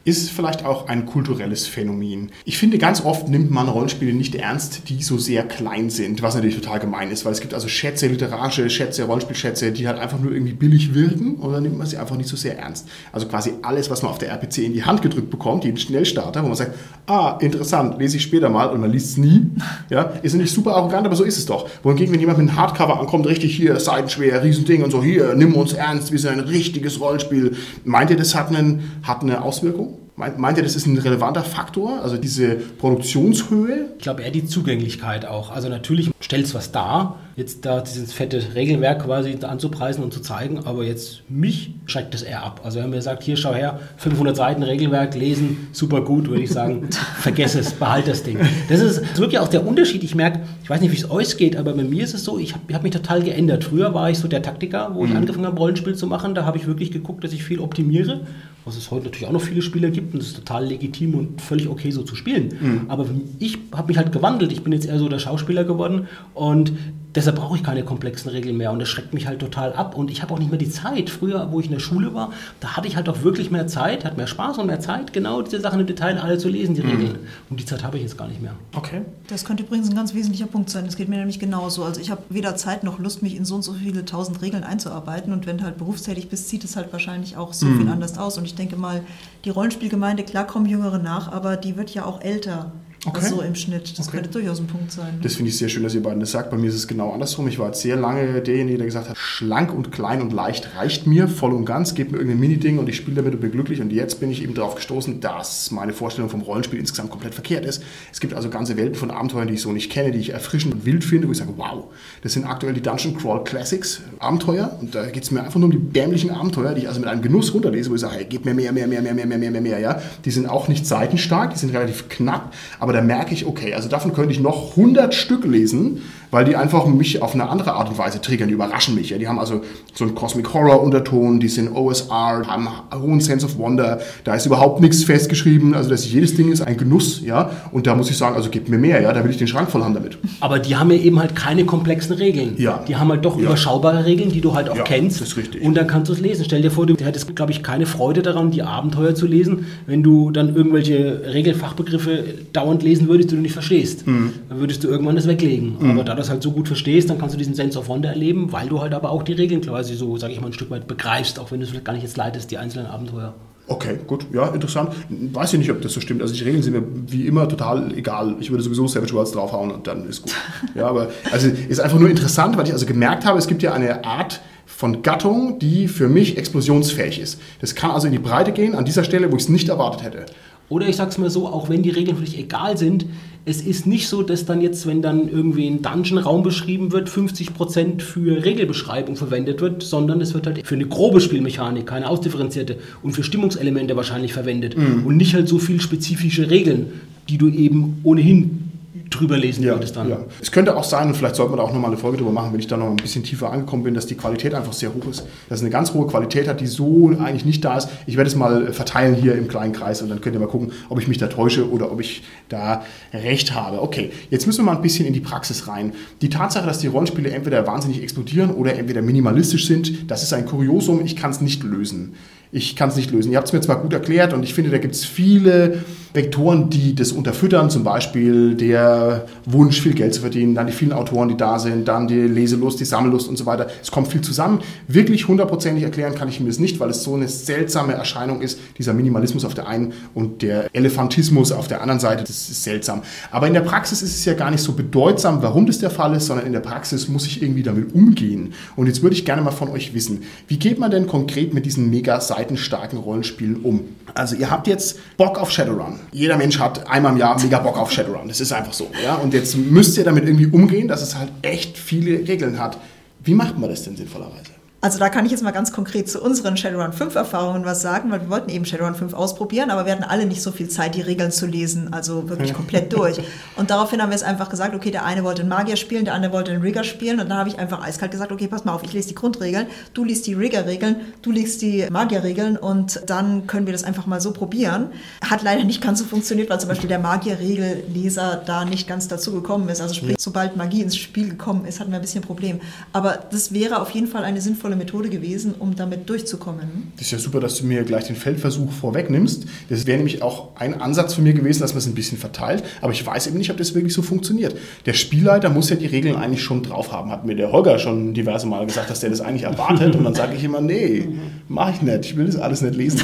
Ist vielleicht auch ein kulturelles Phänomen. Ich finde, ganz oft nimmt man Rollenspiele nicht ernst, die so sehr klein sind, was natürlich total gemein ist, weil es gibt also Schätze, literarische Schätze, Rollenspielschätze, die halt einfach nur irgendwie billig wirken und dann nimmt man sie einfach nicht so sehr ernst. Also quasi alles, was man auf der RPC in die Hand gedrückt bekommt, jeden Schnellstarter, wo man sagt, ah, interessant, lese ich später mal und man liest es nie, ja, ist nicht super arrogant, aber so ist es doch. Wohingegen, wenn jemand mit einem Hardcover ankommt, richtig hier, seitenschwer, Riesending und so, hier, nimm uns ernst, wir sind ein richtiges Rollenspiel, meint ihr, das hat, einen, hat eine Auswirkung? Meint ihr, das ist ein relevanter Faktor, also diese Produktionshöhe? Ich glaube eher die Zugänglichkeit auch. Also natürlich stellt es was dar, jetzt da dieses fette Regelwerk quasi anzupreisen und zu zeigen, aber jetzt mich schreckt das eher ab. Also wenn mir sagt, hier schau her, 500 Seiten Regelwerk lesen, super gut, würde ich sagen, vergess es, behalt das Ding. Das ist wirklich auch der Unterschied. Ich merke, ich weiß nicht, wie es euch geht, aber bei mir ist es so, ich habe hab mich total geändert. Früher war ich so der Taktiker, wo ich mhm. angefangen habe, Rollenspiel zu machen. Da habe ich wirklich geguckt, dass ich viel optimiere was es heute natürlich auch noch viele Spieler gibt und es ist total legitim und völlig okay so zu spielen. Mhm. Aber ich habe mich halt gewandelt. Ich bin jetzt eher so der Schauspieler geworden und Deshalb brauche ich keine komplexen Regeln mehr und das schreckt mich halt total ab. Und ich habe auch nicht mehr die Zeit. Früher, wo ich in der Schule war, da hatte ich halt auch wirklich mehr Zeit, hat mehr Spaß und mehr Zeit, genau diese Sachen im Detail alle zu lesen, die mhm. Regeln. Und die Zeit habe ich jetzt gar nicht mehr. Okay. Das könnte übrigens ein ganz wesentlicher Punkt sein. Das geht mir nämlich genauso. Also ich habe weder Zeit noch Lust, mich in so und so viele tausend Regeln einzuarbeiten. Und wenn du halt berufstätig bist, sieht es halt wahrscheinlich auch so mhm. viel anders aus. Und ich denke mal, die Rollenspielgemeinde, klar kommen Jüngere nach, aber die wird ja auch älter. Okay. So im Schnitt. Das okay. könnte durchaus ein Punkt sein. Das finde ich sehr schön, dass ihr beiden das sagt. Bei mir ist es genau andersrum. Ich war jetzt sehr lange derjenige, der gesagt hat, schlank und klein und leicht reicht mir voll und ganz. Gebt mir irgendein Mini-Ding und ich spiele damit und bin glücklich. Und jetzt bin ich eben darauf gestoßen, dass meine Vorstellung vom Rollenspiel insgesamt komplett verkehrt ist. Es gibt also ganze Welten von Abenteuern, die ich so nicht kenne, die ich erfrischend und wild finde, wo ich sage, wow, das sind aktuell die Dungeon Crawl Classics Abenteuer. Und da geht es mir einfach nur um die dämlichen Abenteuer, die ich also mit einem Genuss runterlese, wo ich sage, hey, gib mir mehr, mehr, mehr, mehr, mehr, mehr, mehr, mehr, mehr. Ja? Die sind auch nicht seitenstark, die sind relativ knapp, aber da merke ich, okay, also davon könnte ich noch 100 Stück lesen, weil die einfach mich auf eine andere Art und Weise triggern, die überraschen mich. Ja. Die haben also so einen Cosmic Horror Unterton, die sind OSR, haben einen hohen Sense of Wonder, da ist überhaupt nichts festgeschrieben, also das jedes Ding ist ein Genuss, ja, und da muss ich sagen, also gib mir mehr, ja, da will ich den Schrank voll haben damit. Aber die haben ja eben halt keine komplexen Regeln. Ja. Die haben halt doch ja. überschaubare Regeln, die du halt auch ja, kennst. Das ist richtig. Und dann kannst du es lesen. Stell dir vor, du hättest, glaube ich, keine Freude daran, die Abenteuer zu lesen, wenn du dann irgendwelche Regelfachbegriffe dauernd lesen würdest, die du nicht verstehst. Mhm. Dann würdest du irgendwann das weglegen. Mhm. Aber da das halt so gut verstehst, dann kannst du diesen Sense of Wonder erleben, weil du halt aber auch die Regeln quasi so, sage ich mal, ein Stück weit begreifst, auch wenn du es vielleicht gar nicht jetzt leitest, die einzelnen Abenteuer. Okay, gut, ja, interessant. Weiß ich nicht, ob das so stimmt. Also die Regeln sind mir wie immer total egal. Ich würde sowieso Savage Worlds draufhauen und dann ist gut. Ja, aber also ist einfach nur interessant, weil ich also gemerkt habe, es gibt ja eine Art von Gattung, die für mich explosionsfähig ist. Das kann also in die Breite gehen, an dieser Stelle, wo ich es nicht erwartet hätte. Oder ich sag's mal so, auch wenn die Regeln für dich egal sind, es ist nicht so, dass dann jetzt, wenn dann irgendwie ein Dungeon-Raum beschrieben wird, 50% für Regelbeschreibung verwendet wird, sondern es wird halt für eine grobe Spielmechanik, keine ausdifferenzierte und für Stimmungselemente wahrscheinlich verwendet mhm. und nicht halt so viel spezifische Regeln, die du eben ohnehin drüber lesen ja, würdest dann. Ja. Es könnte auch sein, und vielleicht sollte man da auch nochmal eine Folge drüber machen, wenn ich da noch ein bisschen tiefer angekommen bin, dass die Qualität einfach sehr hoch ist. Dass es eine ganz hohe Qualität hat, die so eigentlich nicht da ist. Ich werde es mal verteilen hier im kleinen Kreis und dann könnt ihr mal gucken, ob ich mich da täusche oder ob ich da recht habe. Okay, jetzt müssen wir mal ein bisschen in die Praxis rein. Die Tatsache, dass die Rollenspiele entweder wahnsinnig explodieren oder entweder minimalistisch sind, das ist ein Kuriosum. Ich kann es nicht lösen. Ich kann es nicht lösen. Ihr habt es mir zwar gut erklärt und ich finde, da gibt es viele Vektoren, die das unterfüttern. Zum Beispiel der Wunsch, viel Geld zu verdienen, dann die vielen Autoren, die da sind, dann die Leselust, die Sammellust und so weiter. Es kommt viel zusammen. Wirklich hundertprozentig erklären kann ich mir das nicht, weil es so eine seltsame Erscheinung ist, dieser Minimalismus auf der einen und der Elefantismus auf der anderen Seite. Das ist seltsam. Aber in der Praxis ist es ja gar nicht so bedeutsam, warum das der Fall ist, sondern in der Praxis muss ich irgendwie damit umgehen. Und jetzt würde ich gerne mal von euch wissen, wie geht man denn konkret mit diesen mega seitenstarken Rollenspielen um? Also ihr habt jetzt Bock auf Shadowrun. Jeder Mensch hat einmal im Jahr mega Bock auf Shadowrun. Das ist einfach so. Ja? Und jetzt müsst ihr damit irgendwie umgehen, dass es halt echt viele Regeln hat. Wie macht man das denn sinnvollerweise? Also da kann ich jetzt mal ganz konkret zu unseren Shadowrun 5 Erfahrungen was sagen, weil wir wollten eben Shadowrun 5 ausprobieren, aber wir hatten alle nicht so viel Zeit, die Regeln zu lesen, also wirklich komplett durch. Und daraufhin haben wir es einfach gesagt, okay, der eine wollte einen Magier spielen, der andere wollte einen Rigger spielen und dann habe ich einfach eiskalt gesagt, okay, pass mal auf, ich lese die Grundregeln, du liest die Rigger-Regeln, du liest die Magier-Regeln und dann können wir das einfach mal so probieren. Hat leider nicht ganz so funktioniert, weil zum Beispiel der Magier-Regelleser da nicht ganz dazu gekommen ist. Also sprich, sobald Magie ins Spiel gekommen ist, hatten wir ein bisschen Problem. Aber das wäre auf jeden Fall eine sinnvolle Methode gewesen, um damit durchzukommen. Das ist ja super, dass du mir gleich den Feldversuch vorwegnimmst. Das wäre nämlich auch ein Ansatz von mir gewesen, dass man es ein bisschen verteilt. Aber ich weiß eben nicht, ob das wirklich so funktioniert. Der Spielleiter muss ja die Regeln eigentlich schon drauf haben. Hat mir der Holger schon diverse Mal gesagt, dass der das eigentlich erwartet. Und dann sage ich immer, nee, mache ich nicht. Ich will das alles nicht lesen.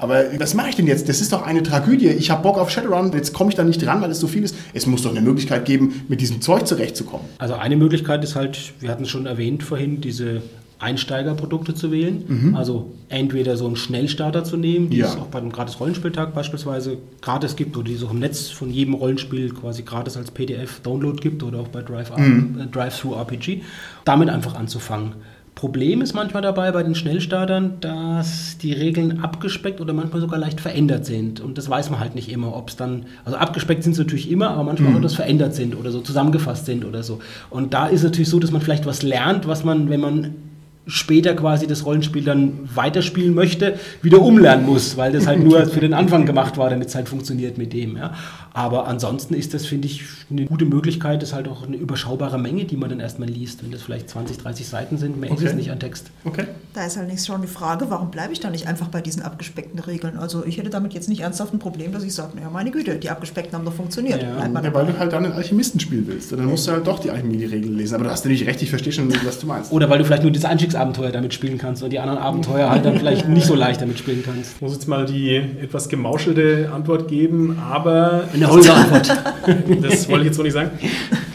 Aber was mache ich denn jetzt? Das ist doch eine Tragödie. Ich habe Bock auf Shadowrun, jetzt komme ich da nicht dran, weil es so viel ist. Es muss doch eine Möglichkeit geben, mit diesem Zeug zurechtzukommen. Also eine Möglichkeit ist halt, wir hatten es schon erwähnt vorhin, diese Einsteigerprodukte zu wählen. Mhm. Also entweder so einen Schnellstarter zu nehmen, die ja. es auch bei einem gratis Rollenspieltag beispielsweise gratis gibt oder die es auch im Netz von jedem Rollenspiel quasi gratis als PDF Download gibt oder auch bei Drive, mhm. äh, Drive RPG. Damit einfach anzufangen. Problem ist manchmal dabei bei den Schnellstartern, dass die Regeln abgespeckt oder manchmal sogar leicht verändert sind. Und das weiß man halt nicht immer, ob es dann, also abgespeckt sind sie natürlich immer, aber manchmal mhm. auch, dass verändert sind oder so zusammengefasst sind oder so. Und da ist es natürlich so, dass man vielleicht was lernt, was man, wenn man später quasi das Rollenspiel dann weiterspielen möchte, wieder umlernen muss, weil das halt nur für den Anfang gemacht war, damit es halt funktioniert mit dem. Ja. Aber ansonsten ist das, finde ich, eine gute Möglichkeit, das ist halt auch eine überschaubare Menge, die man dann erstmal liest. Wenn das vielleicht 20, 30 Seiten sind, mehr okay. ist es nicht an Text. Okay. Da ist allerdings schon die Frage, warum bleibe ich da nicht einfach bei diesen abgespeckten Regeln? Also ich hätte damit jetzt nicht ernsthaft ein Problem, dass ich sage, naja, meine Güte, die abgespeckten haben doch funktioniert. Ja, ja weil du halt dann einen Alchemisten spielen willst. Dann musst du halt doch die Alchemie-Regeln lesen. Aber du hast natürlich recht, ich verstehe schon, was du meinst. Oder weil du vielleicht nur das Einstiegsabenteuer damit spielen kannst und die anderen Abenteuer halt dann vielleicht nicht so leicht damit spielen kannst. Ich muss jetzt mal die etwas gemauschelte Antwort geben, aber... Eine Holger-Antwort. das wollte ich jetzt so nicht sagen.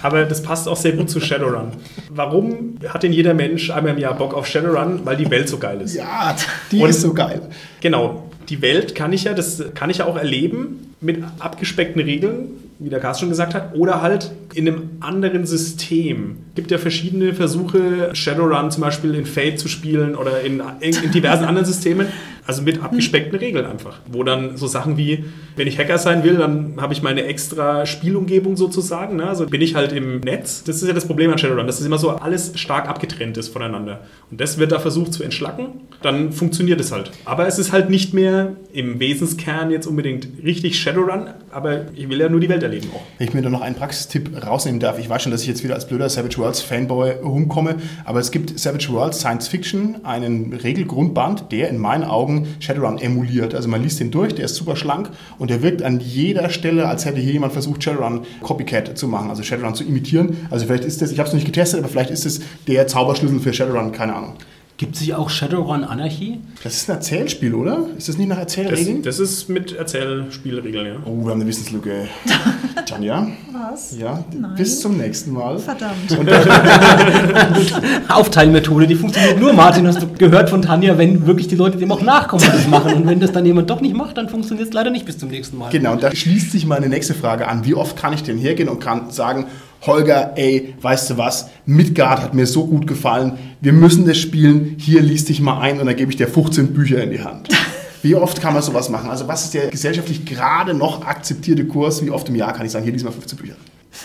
Aber das passt auch sehr gut zu Shadowrun. Warum hat denn jeder Mensch einmal im Jahr Bock auf Shadowrun? Weil die Welt so geil ist. Ja, die und ist so geil. Genau. Die Welt kann ich ja, das kann ich ja auch erleben mit abgespeckten Regeln, wie der Carsten schon gesagt hat, oder halt in einem anderen System. Es gibt ja verschiedene Versuche, Shadowrun zum Beispiel in Fate zu spielen oder in, in diversen anderen Systemen. Also mit abgespeckten Regeln einfach. Wo dann so Sachen wie, wenn ich Hacker sein will, dann habe ich meine extra Spielumgebung sozusagen. Ne? Also bin ich halt im Netz. Das ist ja das Problem an Shadowrun, dass es immer so alles stark abgetrennt ist voneinander. Und das wird da versucht zu entschlacken. Dann funktioniert es halt. Aber es ist halt nicht mehr im Wesenskern jetzt unbedingt richtig Shadowrun. Aber ich will ja nur die Welt erleben auch. Wenn ich mir da noch einen Praxistipp rausnehmen darf. Ich weiß schon, dass ich jetzt wieder als blöder Savage Worlds Fanboy rumkomme. Aber es gibt Savage Worlds Science Fiction, einen Regelgrundband, der in meinen Augen Augen Shadowrun emuliert. Also man liest den durch, der ist super schlank und der wirkt an jeder Stelle, als hätte hier jemand versucht, Shadowrun Copycat zu machen, also Shadowrun zu imitieren. Also vielleicht ist das, ich habe es noch nicht getestet, aber vielleicht ist es der Zauberschlüssel für Shadowrun, keine Ahnung. Gibt es hier auch Shadowrun Anarchy? Das ist ein Erzählspiel, oder? Ist das nicht nach Erzählregeln? Das, das ist mit Erzählspielregeln, ja. Oh, wir haben eine Wissenslücke. Tanja? Was? Ja, Nein. bis zum nächsten Mal. Verdammt. Aufteilmethode, die funktioniert nur, Martin, hast du gehört von Tanja, wenn wirklich die Leute dem auch nachkommen und das machen. Und wenn das dann jemand doch nicht macht, dann funktioniert es leider nicht bis zum nächsten Mal. Genau, und da schließt sich meine nächste Frage an. Wie oft kann ich denn hergehen und kann sagen, Holger, ey, weißt du was, Midgard hat mir so gut gefallen, wir müssen das spielen, hier liest dich mal ein und dann gebe ich dir 15 Bücher in die Hand. Wie oft kann man sowas machen? Also was ist der gesellschaftlich gerade noch akzeptierte Kurs? Wie oft im Jahr kann ich sagen, hier lies mal 15 Bücher?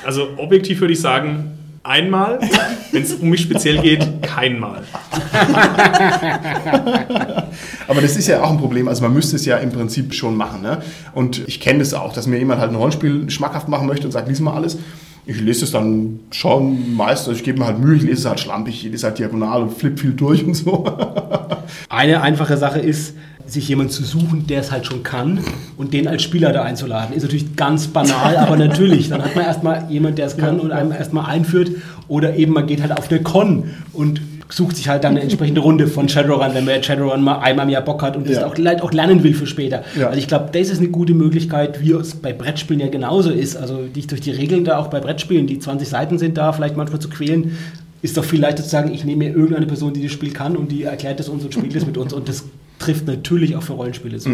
Also objektiv würde ich sagen, einmal. Wenn es um mich speziell geht, keinmal. Aber das ist ja auch ein Problem. Also man müsste es ja im Prinzip schon machen. Ne? Und ich kenne das auch, dass mir jemand halt ein Rollenspiel schmackhaft machen möchte und sagt, lies mal alles ich lese es dann schon meist, also ich gebe mir halt Mühe, ich lese es halt schlampig, ich lese halt diagonal und flipp viel durch und so. Eine einfache Sache ist, sich jemand zu suchen, der es halt schon kann und den als Spieler da einzuladen. Ist natürlich ganz banal, aber natürlich. Dann hat man erstmal jemand, der es kann und einem erstmal einführt. Oder eben man geht halt auf eine Con und sucht sich halt dann eine entsprechende Runde von Shadowrun, wenn man Shadowrun mal einmal im Jahr Bock hat und das Ja. auch, auch lernen will für später. Ja. Also ich glaube, das ist eine gute Möglichkeit, wie es bei Brettspielen ja genauso ist. Also dich durch die Regeln da auch bei Brettspielen, die 20 Seiten sind da, vielleicht manchmal zu quälen, ist doch viel leichter zu sagen, ich nehme mir irgendeine Person, die das Spiel kann und die erklärt es uns und spielt es mit uns und das trifft natürlich auch für Rollenspiele zu.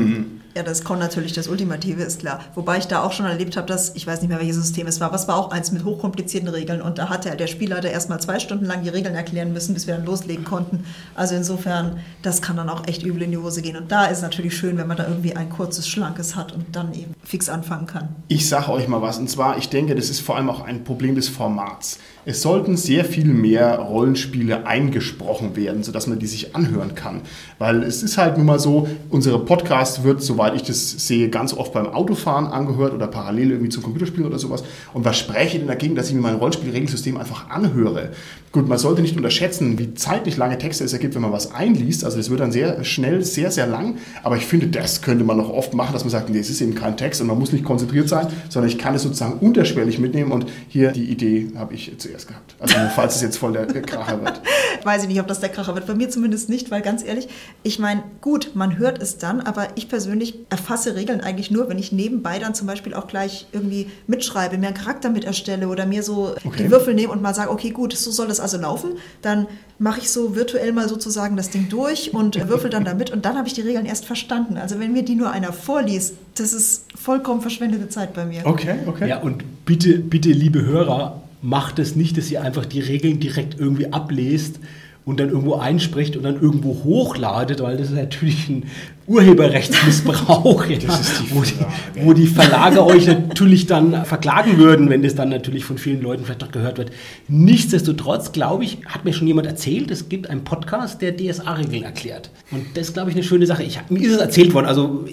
Ja, das Con natürlich das Ultimative ist klar. Wobei ich da auch schon erlebt habe, dass, ich weiß nicht mehr, welches System es war, es war auch eins mit hochkomplizierten Regeln und da hat der, der Spielleiter erstmal zwei Stunden lang die Regeln erklären müssen, bis wir dann loslegen konnten. Also insofern, das kann dann auch echt übel in die Hose gehen. Und da ist natürlich schön, wenn man da irgendwie ein kurzes, schlankes hat und dann eben fix anfangen kann. Ich sage euch mal was, und zwar, ich denke, das ist vor allem auch ein Problem des Formats. Es sollten sehr viel mehr Rollenspiele eingesprochen werden, sodass man die sich anhören kann. Weil es ist halt nun mal so, unsere Podcast wird, soweit ich das sehe, ganz oft beim Autofahren angehört oder parallel irgendwie zum Computerspielen oder sowas. Und was spreche denn dagegen, dass ich mir mein Rollenspielregelsystem einfach anhöre? Gut, man sollte nicht unterschätzen, wie zeitlich lange Texte es ergibt, wenn man was einliest. Also das wird dann sehr schnell, sehr, sehr lang. Aber ich finde, das könnte man noch oft machen, dass man sagt, nee, es ist eben kein Text und man muss nicht konzentriert sein, sondern ich kann es sozusagen unterschwellig mitnehmen. Und hier die Idee habe ich zuerst gehabt. Also falls es jetzt voll der Kracher wird. Weiß ich nicht, ob das der Kracher wird. Bei mir zumindest nicht, weil ganz ehrlich, ich meine, gut, man hört es dann, aber ich persönlich erfasse Regeln eigentlich nur, wenn ich nebenbei dann zum Beispiel auch gleich irgendwie mitschreibe, mir einen Charakter mit erstelle oder mir so Okay. die Würfel nehme und mal sage, okay, gut, so soll das also laufen. Dann mache ich so virtuell mal sozusagen das Ding durch und würfel dann damit und dann habe ich die Regeln erst verstanden. Also wenn mir die nur einer vorliest, das ist vollkommen verschwendete Zeit bei mir. Okay, okay. Ja, und bitte, bitte, liebe Hörer, macht es nicht, dass ihr einfach die Regeln direkt irgendwie ablest und dann irgendwo einspricht und dann irgendwo hochladet, weil das ist natürlich ein Urheberrechtsmissbrauch, ja, die wo, die, wo die Verlage euch natürlich dann verklagen würden, wenn das dann natürlich von vielen Leuten vielleicht auch gehört wird. Nichtsdestotrotz, glaube ich, hat mir schon jemand erzählt, es gibt einen Podcast, der DSA-Regeln erklärt. Und das ist, glaube ich, eine schöne Sache. Ich, mir ist es erzählt worden, also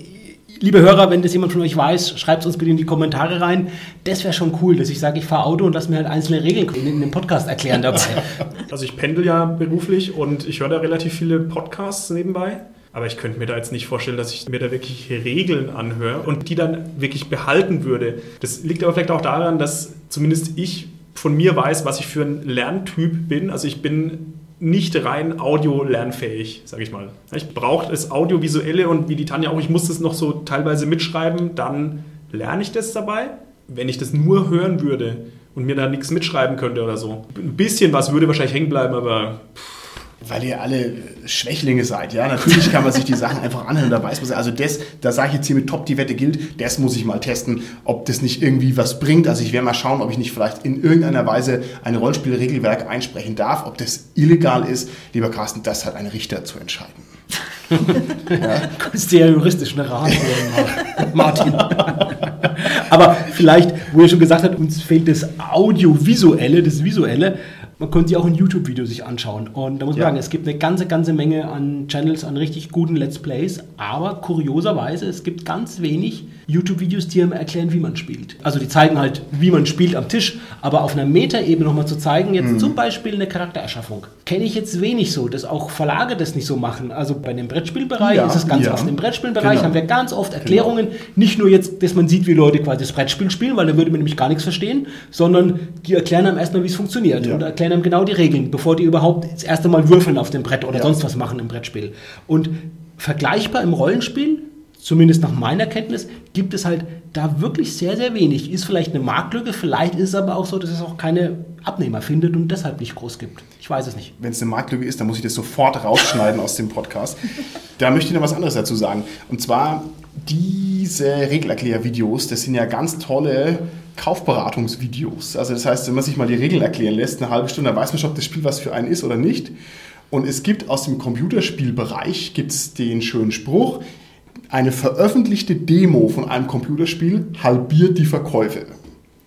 Liebe Hörer, wenn das jemand von euch weiß, schreibt es uns bitte in die Kommentare rein. Das wäre schon cool, dass ich sage, ich fahre Auto und lass mir halt einzelne Regeln in, in dem Podcast erklären dabei. Also ich pendel ja beruflich und ich höre da relativ viele Podcasts nebenbei. Aber ich könnte mir da jetzt nicht vorstellen, dass ich mir da wirklich Regeln anhöre und die dann wirklich behalten würde. Das liegt aber vielleicht auch daran, dass zumindest ich von mir weiß, was ich für ein Lerntyp bin. Also ich bin nicht rein audio-lernfähig, sage ich mal. Ich brauche das Audiovisuelle und wie die Tanja auch, ich muss das noch so teilweise mitschreiben, dann lerne ich das dabei. Wenn ich das nur hören würde und mir da nichts mitschreiben könnte oder so, ein bisschen was würde wahrscheinlich hängen bleiben, aber Weil ihr alle Schwächlinge seid, ja. Natürlich kann man sich die Sachen einfach anhören, da weiß man Also das, da sage ich jetzt hier mit Top, die Wette gilt, das muss ich mal testen, ob das nicht irgendwie was bringt. Also ich werde mal schauen, ob ich nicht vielleicht in irgendeiner Weise ein Rollenspielregelwerk einsprechen darf, ob das illegal ist. Lieber Carsten, das hat ein Richter zu entscheiden. kannst dir ja juristischen Rat holen, Martin. Aber vielleicht, wo ihr schon gesagt habt, uns fehlt das Audiovisuelle, das Visuelle. Man könnte sich auch ein YouTube-Video sich anschauen. Und da muss man Ja. sagen, es gibt eine ganze, ganze Menge an Channels, an richtig guten Let's Plays. Aber kurioserweise, es gibt ganz wenig YouTube-Videos, die einem erklären, wie man spielt. Also die zeigen halt, wie man spielt am Tisch. Aber auf einer Metaebene nochmal zu zeigen, jetzt zum Beispiel eine Charaktererschaffung, kenne ich jetzt wenig so, dass auch Verlage das nicht so machen. Also bei dem Brettspielbereich Ja, ist es ganz ja. oft. Im Brettspielbereich Genau. haben wir ganz oft Erklärungen. Nicht nur jetzt, dass man sieht, wie Leute quasi das Brettspiel spielen, weil da würde man nämlich gar nichts verstehen, sondern die erklären einem erstmal, wie es funktioniert Ja. und erklären einem genau die Regeln, bevor die überhaupt das erste Mal würfeln auf dem Brett oder sonst was machen im Brettspiel. Und vergleichbar im Rollenspiel, zumindest nach meiner Kenntnis, gibt es halt da wirklich sehr, sehr wenig. Ist vielleicht eine Marktlücke, vielleicht ist es aber auch so, dass es auch keine Abnehmer findet und deshalb nicht groß gibt. Ich weiß es nicht. Wenn es eine Marktlücke ist, dann muss ich das sofort rausschneiden aus dem Podcast. Da möchte ich noch was anderes dazu sagen. Und zwar diese Regelerklärvideos, das sind ja ganz tolle Kaufberatungsvideos. Also das heißt, wenn man sich mal die Regeln erklären lässt, eine halbe Stunde, dann weiß man schon, ob das Spiel was für einen ist oder nicht. Und es gibt aus dem Computerspielbereich gibt's den schönen Spruch, eine veröffentlichte Demo von einem Computerspiel halbiert die Verkäufe.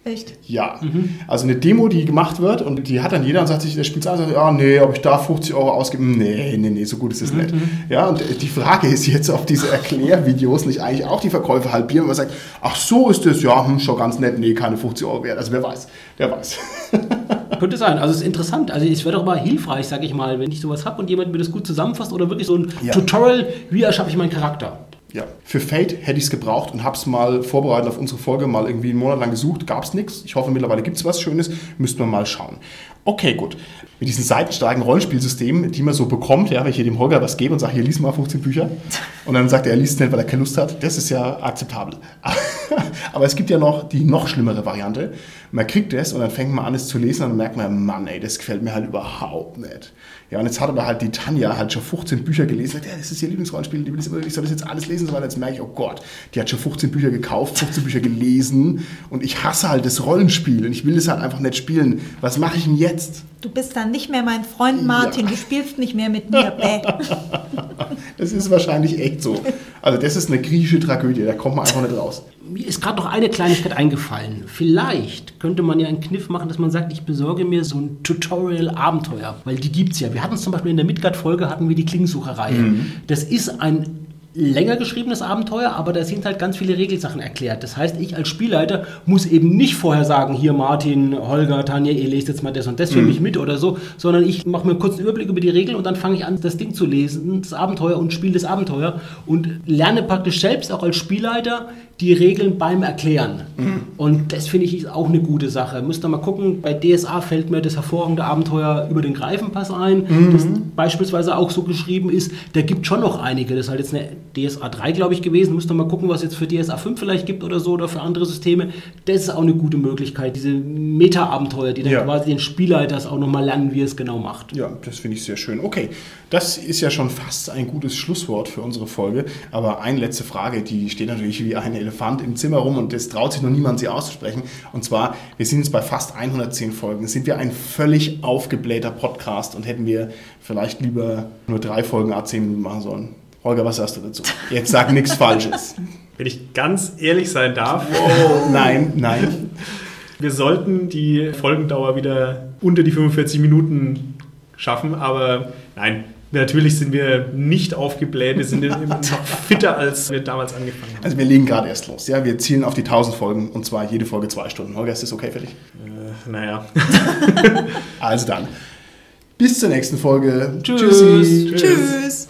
Echt? Ja, also eine Demo, die gemacht wird und die hat dann jeder und sagt sich, der spielt an, sagt, ja, nee, ob ich da 50 Euro ausgebe, nee, nee, nee, so gut ist es nicht. Ja, und die Frage ist jetzt, ob diese Erklärvideos nicht eigentlich auch die Verkäufe halbieren, wenn man sagt, ach so ist das, ja, hm, schon ganz nett, nee, keine 50 Euro wert. Also wer weiß, wer weiß. Könnte sein. Also es ist interessant. Also es wäre doch mal hilfreich, sage ich mal, wenn ich sowas habe und jemand mir das gut zusammenfasst oder wirklich so ein Ja. Tutorial, wie erschaffe ich meinen Charakter. Ja, für Fate hätte ich es gebraucht und habe es mal vorbereitet auf unsere Folge, mal irgendwie einen Monat lang gesucht, gab es nichts. Ich hoffe, mittlerweile gibt es was Schönes, müssten wir mal schauen. Okay, gut. Mit diesen seitenstarken Rollenspielsystemen, die man so bekommt, ja, wenn ich hier dem Holger was gebe und sage, hier lies mal 15 Bücher und dann sagt er, er liest es nicht, weil er keine Lust hat, das ist ja akzeptabel. Aber es gibt ja noch die noch schlimmere Variante. Man kriegt es und dann fängt man an, es zu lesen und dann merkt man, Mann, ey, das gefällt mir halt überhaupt nicht. Ja, und jetzt hat aber halt die Tanja halt schon 15 Bücher gelesen, sagt, ja, das ist ihr Lieblingsrollenspiel, die will das immer, ich soll das jetzt alles lesen weiter. Jetzt merke ich, oh Gott, die hat schon 15 Bücher gekauft, 15 Bücher gelesen und ich hasse halt das Rollenspiel und ich will das halt einfach nicht spielen. Was mache ich denn jetzt? Du bist dann nicht mehr mein Freund Martin, Ja. du spielst nicht mehr mit mir. Bäh. Das ist wahrscheinlich echt so. Also das ist eine griechische Tragödie, da kommt man einfach nicht raus. Mir ist gerade noch eine Kleinigkeit eingefallen. Vielleicht könnte man ja einen Kniff machen, dass man sagt, ich besorge mir so ein Tutorial-Abenteuer, weil die gibt's ja. Wir hatten es zum Beispiel in der Midgard-Folge, hatten wir die Klingsucherreihe. Das ist ein länger geschriebenes Abenteuer, aber da sind halt ganz viele Regelsachen erklärt. Das heißt, ich als Spielleiter muss eben nicht vorher sagen, hier Martin, Holger, Tanja, ihr lest jetzt mal das und das für mich mit oder so, sondern ich mache mir kurz einen Überblick über die Regeln und dann fange ich an, das Ding zu lesen, das Abenteuer und spiele das Abenteuer und lerne praktisch selbst auch als Spielleiter die Regeln beim Erklären. Und das finde ich auch eine gute Sache. Müsst ihr mal gucken, bei DSA fällt mir das hervorragende Abenteuer über den Greifenpass ein, das beispielsweise auch so geschrieben ist. Da gibt schon noch einige. Das ist halt jetzt eine DSA 3, glaube ich, gewesen. Müsst ihr mal gucken, was es jetzt für DSA 5 vielleicht gibt oder so oder für andere Systeme. Das ist auch eine gute Möglichkeit. Diese Meta-Abenteuer, die dann Ja. quasi den Spielleiters auch nochmal lernen, wie er es genau macht. Ja, das finde ich sehr schön. Okay, das ist ja schon fast ein gutes Schlusswort für unsere Folge. Aber eine letzte Frage, die steht natürlich wie ein Elefant im Zimmer rum und das traut sich noch niemand, sie auszusprechen. Und zwar, wir sind jetzt bei fast 110 Folgen. Sind wir ein völlig aufgeblähter Podcast und hätten wir vielleicht lieber nur drei Folgen A10 Minuten machen sollen? Holger, was sagst du dazu? Jetzt sag nichts Falsches. Wenn ich ganz ehrlich sein darf, Nein, nein. wir sollten die Folgendauer wieder unter die 45 Minuten schaffen, aber nein, natürlich sind wir nicht aufgebläht, wir sind immer noch fitter, als wir damals angefangen haben. Also wir legen gerade erst los. Ja, wir zielen auf die 1000 Folgen und zwar jede Folge zwei Stunden. Holger, ist das okay für dich? Äh, naja. Also dann. Bis zur nächsten Folge. Tschüss. Tschüssi. Tschüss.